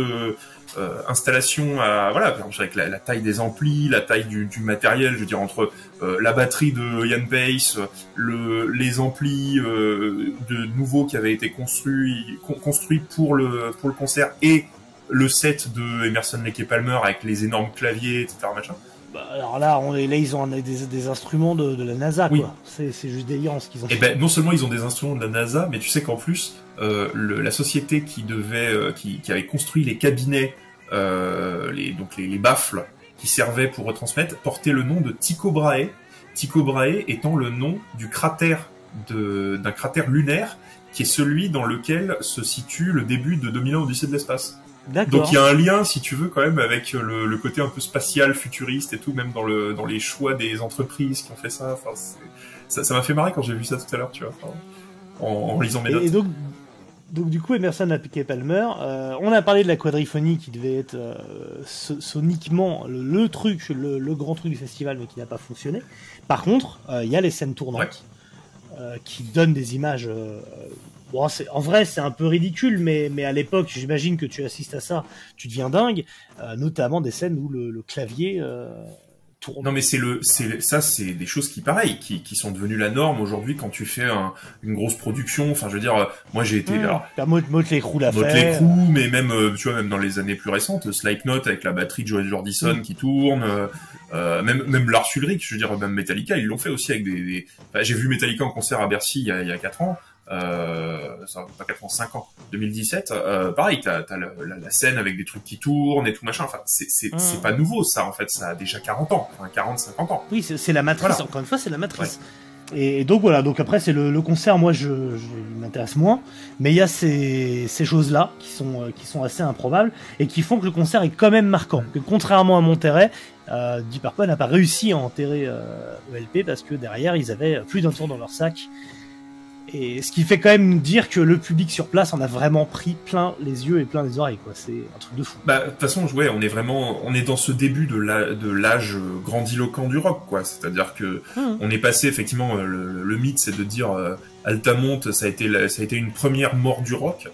euh, installations à voilà, avec la, taille des amplis, la taille du, du matériel, je veux dire entre euh, la batterie de Ian Pace, le, les amplis euh, de nouveaux qui avaient été construits con- construits pour le pour le concert et le set de Emerson Lake et Palmer avec les énormes claviers, etc. Machin. Bah, alors là, on est, là, ils ont des, des instruments de, de la NASA, Oui. quoi. C'est c'est juste délirant ce qu'ils ont Et fait. ben non seulement ils ont des instruments de la NASA, mais tu sais qu'en plus euh, le- la société qui devait, euh, qui, qui avait construit les cabinets, euh, les donc les, les baffles qui servaient pour retransmettre, portait le nom de Tycho Brahe. Tycho Brahe étant le nom du cratère de- d'un cratère lunaire qui est celui dans lequel se situe le début de 2001 Odyssée de l'espace. Donc il y a un lien, si tu veux, quand même avec le, le côté un peu spatial, futuriste et tout, même dans le dans les choix des entreprises qui ont fait ça. Enfin, ça ça m'a fait marrer quand j'ai vu ça tout à l'heure, tu vois, enfin, en, en lisant mes notes. et donc, donc du coup, Emerson a piqué Palmer. Euh, on a parlé de la quadriphonie qui devait être euh, so- soniquement le, le truc, le, le grand truc du festival, mais qui n'a pas fonctionné. Par contre, euh, il y a les scènes tournantes euh, qui donnent des images. Bon, c'est- en vrai, c'est un peu ridicule, mais, mais à l'époque, j'imagine que tu assistes à ça, tu deviens dingue. euh, notamment des scènes où le, le clavier euh, tourne. Non mais c'est le, c'est ça, c'est des choses qui pareil, qui, qui sont devenues la norme aujourd'hui quand tu fais un- une grosse production. Enfin, je veux dire, euh, moi j'ai été, Mmh. alors, Mot- Crue l'a fait. Crue, mais même, tu vois, même dans les années plus récentes, Slipknot avec la batterie de Joey Jordison Mm. qui tourne, euh, même, même Lars Ulrich, je veux dire, même Metallica, ils l'ont fait aussi avec des, des- enfin, j'ai vu Metallica en concert à Bercy il y a, il y a 4 ans, euh, ça va pas 4 ans, 5 ans, 2017, euh, pareil, t'as as la, la, la, scène avec des trucs qui tournent et tout machin, enfin, c'est c'est Mm. c'est pas nouveau ça, en fait, ça a déjà 40 ans, enfin 40, 50 ans. Oui, c'est c'est la matrice, Voilà. encore une fois, c'est la matrice. Et donc voilà, donc après c'est le, le concert, moi je, je m'intéresse moins, mais il y a ces, ces choses-là qui sont, euh, qui sont assez improbables et qui font que le concert est quand même marquant. Que contrairement à Monterrey, euh, Deep Purple n'a pas réussi à enterrer euh, ELP parce que derrière ils avaient plus d'un tour dans leur sac. Et ce qui fait quand même dire que le public sur place en a vraiment pris plein les yeux et plein les oreilles, quoi. C'est un truc de fou. Bah, de toute façon, ouais, on est vraiment, on est dans ce début de l'âge grandiloquent du rock, quoi. C'est-à-dire que Mhm. on est passé effectivement, euh, le, le mythe, c'est de dire euh, Altamont, ça a été, la- ça a été une première mort du rock.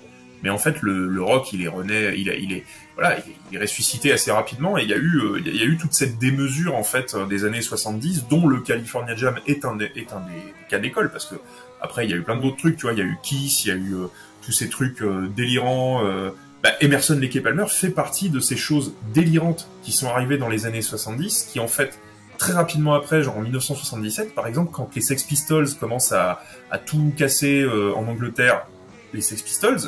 Mais en fait, le, le rock, il est renaît, il, a- il est, voilà, il est, ressuscité assez rapidement. Et il y a eu, euh, il y a eu toute cette démesure en fait euh, des années 70, dont le California Jam est un, des- est un des cas d'école, parce que après, il y a eu plein d'autres trucs, tu vois. Il y a eu Kiss, il y a eu euh, tous ces trucs euh, délirants. euh, bah, Emerson Lake Palmer fait partie de ces choses délirantes qui sont arrivées dans les années 70, qui en fait très rapidement après, genre en 1977 par exemple, quand les Sex Pistols commencent à, à tout casser euh, en Angleterre, les Sex Pistols,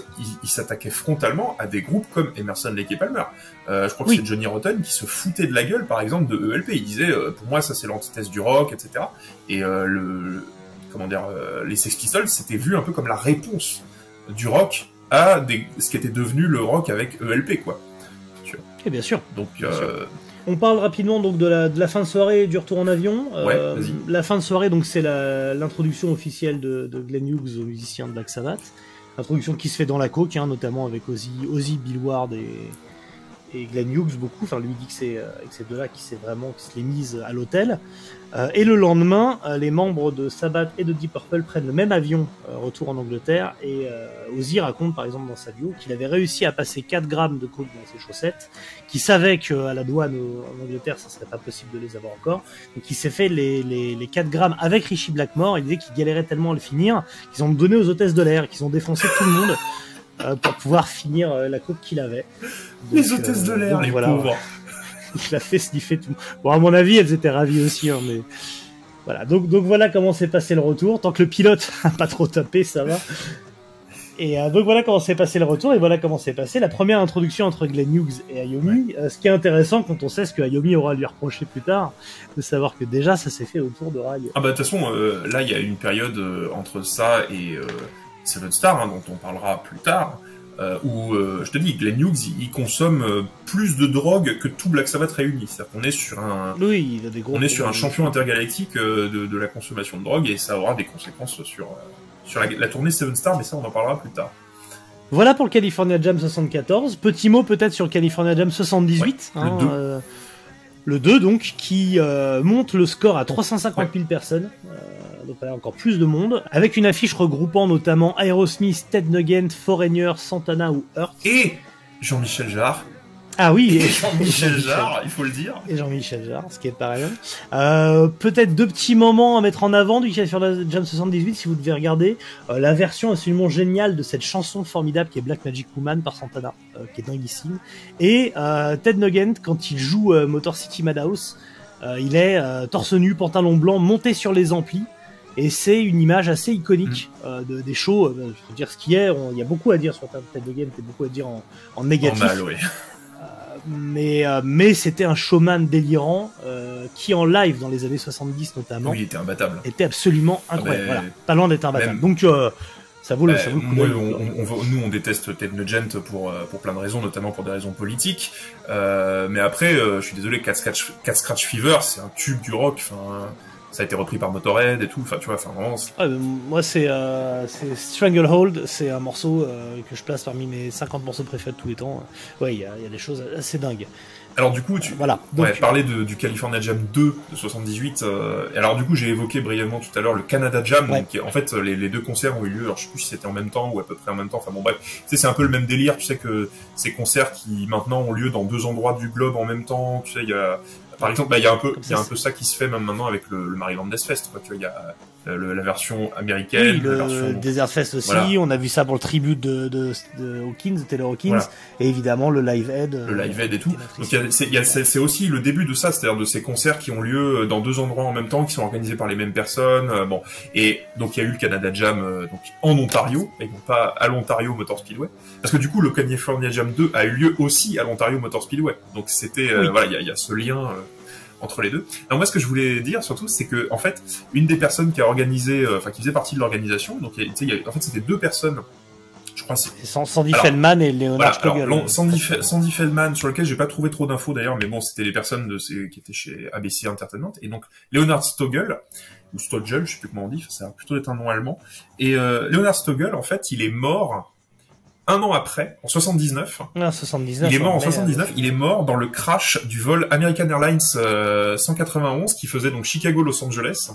ils s'attaquaient frontalement à des groupes comme Emerson Lake Palmer. Euh, je crois que c'est Johnny Rotten qui se foutait de la gueule, par exemple, de ELP. Il disait, euh, pour moi, ça c'est l'antithèse du rock, etc. Et le, comment dire, euh, les Sex Pistols, c'était vu un peu comme la réponse du rock à des, ce qui était devenu le rock avec ELP, quoi. Et bien sûr. Donc, Bien euh, On parle rapidement donc de la, de la fin de soirée du retour en avion. Euh, Ouais, la fin de soirée, donc c'est l'introduction officielle de, de Glenn Hughes aux musiciens de Black Sabbath. Introduction qui se fait dans la coque, hein, notamment avec Ozzy, Ozzy, Bill Ward et, et Glenn Hughes beaucoup. Enfin, lui dit que c'est euh, avec ces deux-là qui s'est vraiment qui se les mise à l'hôtel. Euh, et le lendemain, euh, les membres de Sabbath et de Deep Purple prennent le même avion, retour en Angleterre. Et Ozzy raconte par exemple dans sa bio qu'il avait réussi à passer 4 grammes de coke dans ses chaussettes qui savait qu'à la douane en Angleterre, ça serait pas possible de les avoir encore. Donc il s'est fait les, les, les 4 grammes avec Richie Blackmore. Il disait qu'il galérait tellement à le finir qu'ils ont donné aux hôtesses de l'air, qu'ils ont défoncé tout le monde pour pouvoir finir euh, la coke qu'il avait. Donc, les hôtesses de euh, l'air, les voilà, pauvres. Il a fait sniffer tout. Bon, à mon avis, elles étaient ravies aussi, hein, mais voilà. Donc, donc voilà comment s'est passé le retour. Tant que le pilote a pas trop tapé, ça va. Et euh, donc voilà comment s'est passé le retour et voilà comment s'est passé la première introduction entre Glenn Hughes et Ayomi. Euh, ce qui est intéressant quand on sait ce que Ayomi aura à lui reprocher plus tard, de savoir que déjà ça s'est fait autour de Rail. Ah bah de toute façon, euh, là il y a une période euh, entre ça et euh, Seven Star, hein, dont on parlera plus tard, euh, où euh, je te dis, Glenn Hughes, il, il consomme euh, plus de drogue que tout Black Sabbath réuni. C'est-à-dire qu'on est sur un, Oui, il a des gros. on est sur un champion intergalactique de, de la consommation de drogue et ça aura des conséquences sur sur la, la tournée Seven Star, mais ça on en parlera plus tard. Voilà pour le California Jam 74. Petit mot peut-être sur California Jam 78. Ouais, le hein, 2. euh, le 2 donc, qui monte le score à 350 000 personnes. Donc encore plus de monde. Avec une affiche regroupant notamment Aerosmith, Ted Nugent, Foreigner, Santana ou Hurt. Et Jean-Michel Jarre, Ah oui, et et Jean-Michel Jarre, il faut le dire. et Jean-Michel Jarre, ce qui est pareil. Euh, Peut-être deux petits moments à mettre en avant du California Jam 78 si vous devez regarder. Euh, la version absolument géniale de cette chanson formidable qui est Black Magic Woman par Santana, euh, qui est dinguissime. Et Ted Nugent, quand il joue Motor City Madhouse, il est torse nu, pantalon blanc, monté sur les amplis. Et c'est une image assez iconique euh, de, des shows. Euh, je veux dire ce qui est, on- il y a beaucoup à dire sur Ted Nugent et beaucoup à dire en, en négatif Normal, oui. mais euh, mais c'était un showman délirant euh, qui en live dans les années 70 notamment Oui, il était imbattable. était absolument incroyable. ben, voilà, pas loin d'être imbattable. même- Donc euh, ça vaut le, Euh, ça vaut le coup moi, d'œil. on, on- on va- nous, on déteste Ted Nugent pour, euh, pour plein de raisons, notamment pour des raisons politiques. Euh, mais après, euh, je suis désolé, Cat Scratch, Cat Scratch Fever, c'est un tube du rock. Enfin, ça a été repris par Motorhead et tout. Enfin, tu vois, enfin, vraiment, Ah, moi c'est euh, Stranglehold, c'est un morceau euh, que je place parmi mes 50 morceaux préférés de tous les temps. Ouais, il y a, il y a des choses assez dingues. Alors du coup, tu Voilà. Donc, ouais, parler de, du California Jam 2 de 78. euh, et alors du coup, j'ai évoqué brièvement tout à l'heure le Canada Jam. Ouais. donc, en fait, les, les deux concerts ont eu lieu. Alors je sais plus si c'était en même temps ou à peu près en même temps. Enfin bon, bref, tu sais, c'est un peu le même délire. Tu sais que ces concerts qui maintenant ont lieu dans deux endroits du globe en même temps. Tu sais, il y a par exemple, bah, il y a un peu, il y a un peu ça qui se fait même maintenant avec le, le Maryland Death Fest. Quoi. Tu vois, il y a, le- la version américaine, Oui, la le version Desert Fest aussi, Voilà. on a vu ça pour le tribute de, de, de Hawkins, de Taylor Hawkins, Voilà. et évidemment le Live Aid. le euh, live aid et tout. Donc c'est aussi le début de ça, c'est-à-dire de ces concerts qui ont lieu dans deux endroits en même temps, qui sont organisés par les mêmes personnes. euh, bon, et donc il y a eu le Canada Jam euh, donc en Ontario, et non pas à l'Ontario Motor Speedway, parce que du coup le California Jam 2 a eu lieu aussi à l'Ontario Motor Speedway. Donc c'était euh, Oui. voilà, il y y a ce lien. Entre les deux. Alors moi, ce que je voulais dire surtout, c'est que en fait, une des personnes qui a organisé, euh, enfin qui faisait partie de l'organisation, donc y a- y a- en fait, c'était deux personnes. Je crois c'est C'est San- Sandy Alors, Feldman et Leonard voilà, alors, Sandy, Fe- Sandy Feldman, sur lequel j'ai pas trouvé trop d'infos d'ailleurs, mais bon, c'était les personnes de qui étaient chez ABC Entertainment. Et donc, Leonard Stogel, ou Stogel, je sais plus comment on dit, ça va plutôt être un nom allemand. Et euh, Leonard Stogel, en fait, il est mort un an après, en 79. Ah, 79. Il est mort en 79, il est mort dans le crash du vol American Airlines euh, 191 qui faisait donc Chicago-Los Angeles.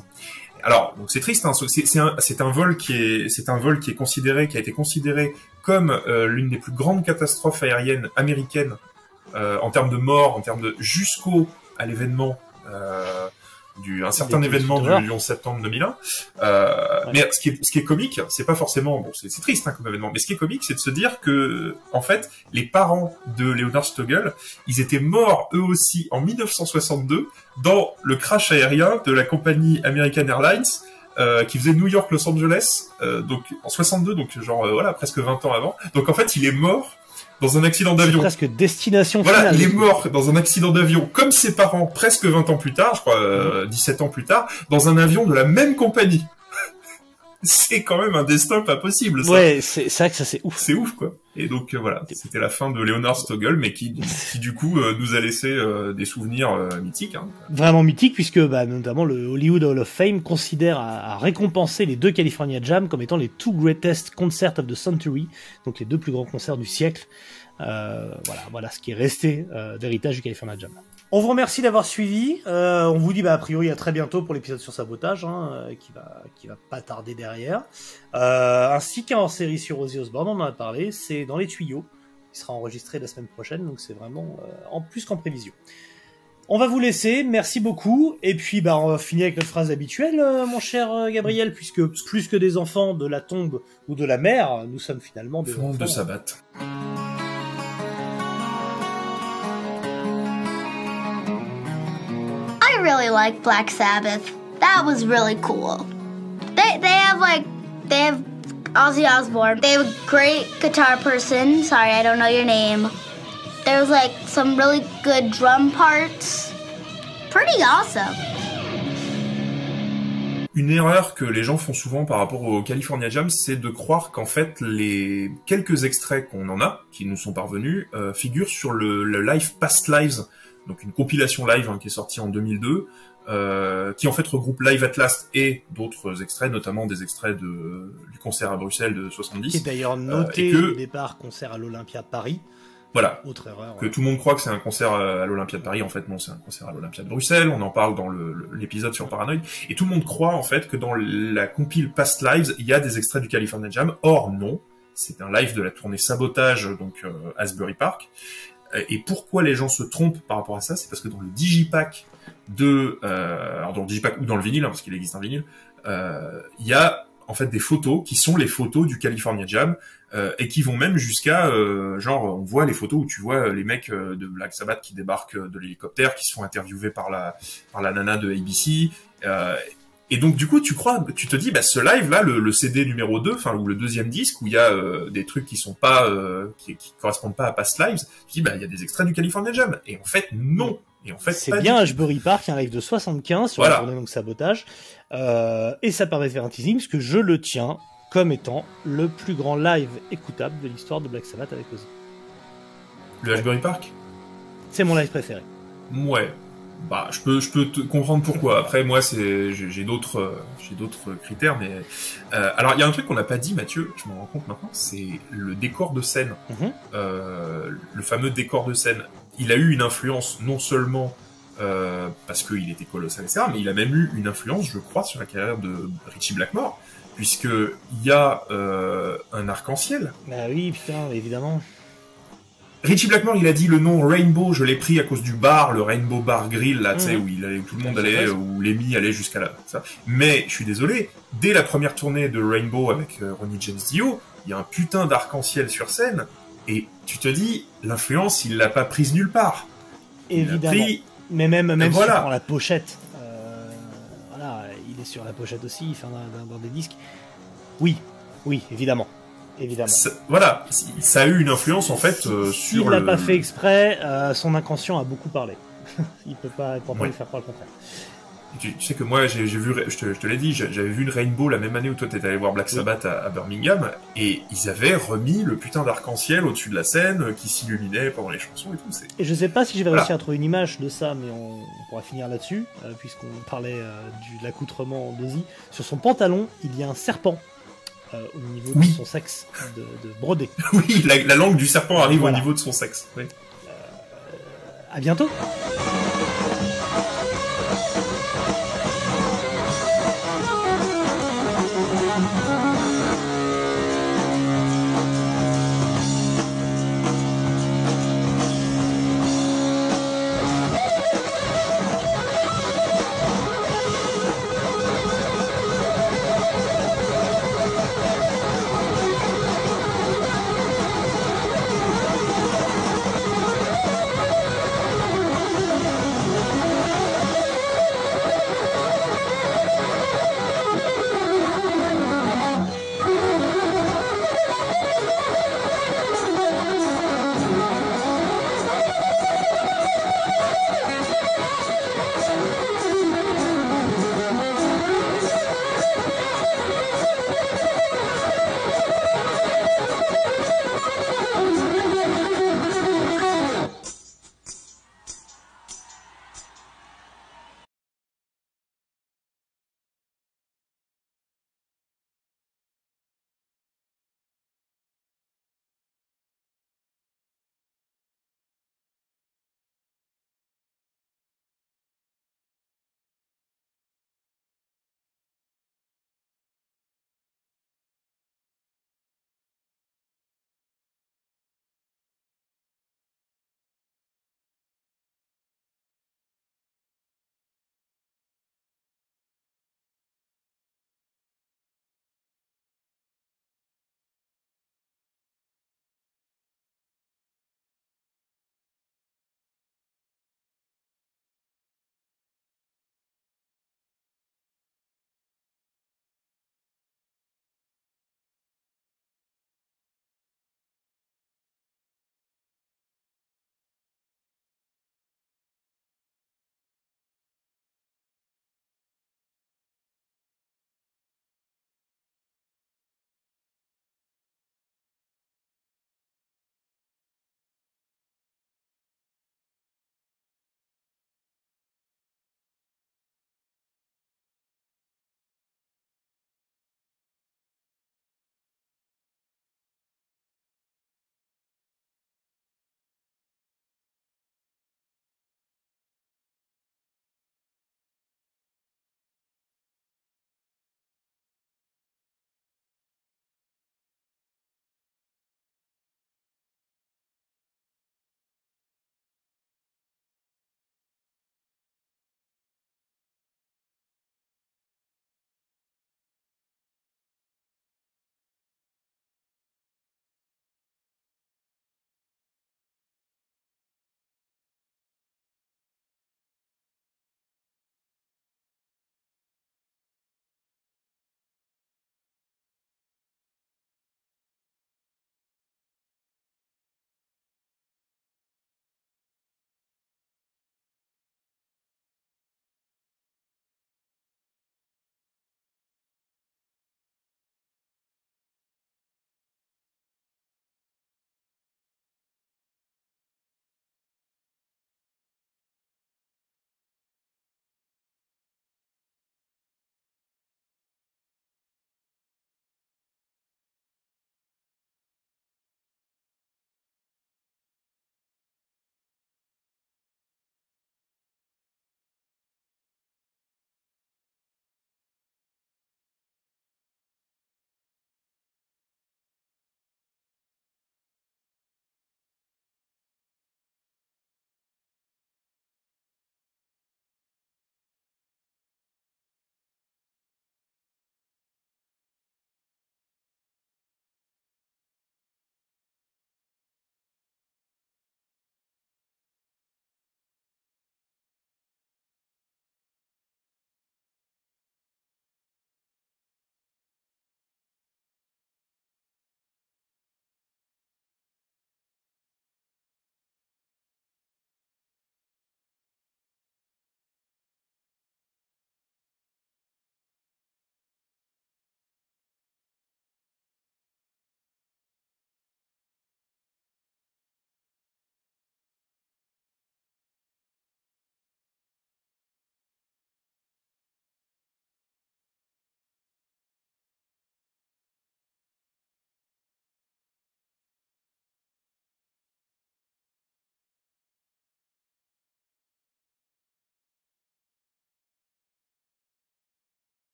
Alors, donc c'est triste, hein, c'est un, vol qui est, c'est un vol qui est considéré, qui a été considéré comme euh, l'une des plus grandes catastrophes aériennes américaines euh, en termes de morts, en termes de jusqu'au à l'événement. Euh, du, un certain événement du 11 septembre 2001. Euh, Ouais. Mais ce qui est, ce qui est comique, c'est pas forcément, bon, c'est c'est triste hein, comme événement, mais ce qui est comique, c'est de se dire que, en fait, les parents de Leonard Stogel, ils étaient morts eux aussi en 1962 dans le crash aérien de la compagnie American Airlines euh, qui faisait New York Los Angeles, euh, donc en 62, donc genre euh, voilà presque 20 ans avant. Donc en fait, il est mort dans un accident d'avion. presque destination Voilà, il est mort dans un accident d'avion, comme ses parents, presque 20 ans plus tard, je crois, euh, 17 ans plus tard, dans un avion de la même compagnie. C'est quand même un destin pas possible, ça. Ouais, c'est vrai que ça c'est ouf. C'est ouf, quoi. Et donc, euh, voilà, c'était la fin de Leonard Stogel, mais qui, qui du coup, euh, nous a laissé euh, des souvenirs mythiques. Hein. Vraiment mythique puisque bah, notamment le Hollywood Hall of Fame considère à, à récompenser les deux California Jam comme étant les two greatest concerts of the century, donc les deux plus grands concerts du siècle. Voilà, voilà ce qui est resté d'héritage du California Jam. On vous remercie d'avoir suivi. Euh, on vous dit bah, a priori à très bientôt pour l'épisode sur sabotage, hein, euh, qui va qui va pas tarder derrière, euh, ainsi qu'un hors-série sur Ozzy Osbourne. On en a parlé, c'est dans les tuyaux. Il sera enregistré la semaine prochaine, donc c'est vraiment euh, en plus qu'en prévision. On va vous laisser, merci beaucoup, et puis bah on va finir avec notre phrase habituelle, mon cher Gabriel, puisque plus que des enfants de la tombe ou de la mer, nous sommes finalement des enfants. de Sabbat. Really like Black Sabbath. That was really cool. They they have like they have Ozzy Osbourne. They have a great guitar person. Sorry, I don't know your name. There's like some really good drum parts. Pretty awesome. Une erreur que les gens font souvent par rapport au California Jam, c'est de croire qu'en fait les quelques extraits qu'on en a, qui nous sont parvenus, euh, figurent sur le, le live Past Lives, donc une compilation live hein, qui est sortie en 2002, euh, qui en fait regroupe Live at Last et d'autres extraits, notamment des extraits de, du concert à Bruxelles de Qui 70. est d'ailleurs noté et que- au départ concert à l'Olympia de Paris. Voilà, Autre erreur. que tout le monde croit que c'est un concert euh, à l'Olympia de Paris, en fait non, c'est un concert à l'Olympia de Bruxelles, on en parle dans l'épisode sur Paranoid, et tout le monde croit en fait que dans la compile Past Lives, il y a des extraits du California Jam, or non, c'est un live de la tournée Sabotage, donc euh, Asbury Park, Euh, et pourquoi les gens se trompent par rapport à ça, c'est parce que dans le digipack de, euh, alors dans le digipack ou dans le vinyle, hein, parce qu'il existe un vinyle, euh, il y a en fait des photos qui sont les photos du California Jam euh, et qui vont même jusqu'à euh, genre on voit les photos où tu vois les mecs euh, de Black Sabbath qui débarquent euh, de l'hélicoptère qui se font interviewer par la par la nana de ABC euh, et donc du coup tu crois tu te dis bah ce live là le, le CD numéro 2 enfin ou le deuxième disque où il y a euh, des trucs qui sont pas euh, qui, qui correspondent pas à Past Lives tu dis bah il y a des extraits du California Jam et en fait non et en fait C'est bien Ashbury Park, un live de 75 sur Voilà. la tournée donc sabotage, euh, et ça permet de faire un teasing parce que je le tiens comme étant le plus grand live écoutable de l'histoire de Black Sabbath avec Ozzy. le Ashbury Park? C'est mon live préféré. Ouais. Bah, je peux, je peux te comprendre pourquoi. Après, moi, c'est, j'ai d'autres, j'ai d'autres critères, mais euh, alors il y a un truc qu'on n'a pas dit, Mathieu. Je m'en rends compte maintenant, c'est le décor de scène. Mhm. Euh, le fameux décor de scène. Il a eu une influence non seulement euh, parce qu'il était colossal, etc., mais il a même eu une influence, je crois, sur la carrière de Richie Blackmore, puisque il y a euh, un arc-en-ciel Bah oui, putain, évidemment. Richie Blackmore, il a dit le nom Rainbow, je l'ai pris à cause du bar, le Rainbow Bar Grill, là, tu sais, Mhm. où il allait, tout le monde allait, où Lemmy allait jusqu'à là. Ça. Mais, je suis désolé, dès la première tournée de Rainbow avec euh, Ronnie James Dio, il y a un putain d'arc-en-ciel sur scène, et tu te dis, l'influence, il l'a pas prise nulle part. Évidemment. pris, Mais même, même si voilà. tu prends la pochette, euh, voilà, il est sur la pochette aussi, enfin, dans, dans- dans des disques. Oui, oui, évidemment. Évidemment. ça- voilà, ça a eu une influence, en fait, euh, sur l'a le... pas fait exprès, euh, son inconscient a beaucoup parlé. il peut pas, il peut pas Ouais. lui faire croire le contraire. Tu, tu sais que moi, j'ai vu, je te, l'ai dit, j'avais vu une Rainbow la même année où toi t'étais allé voir Black Oui. Sabbath à, à Birmingham, et ils avaient remis le putain d'arc-en-ciel au-dessus de la scène euh, qui s'illuminait pendant les chansons et tout. Et je sais pas si je vais Voilà. réussir à trouver une image de ça, mais on, on pourra finir là-dessus, euh, puisqu'on parlait du- de l'accoutrement d'Ozzy. Sur son pantalon, il y a un serpent euh, au niveau Oui. de son sexe, de, de brodé. oui, la, la langue du serpent arrive Voilà. au niveau de son sexe. oui. À bientôt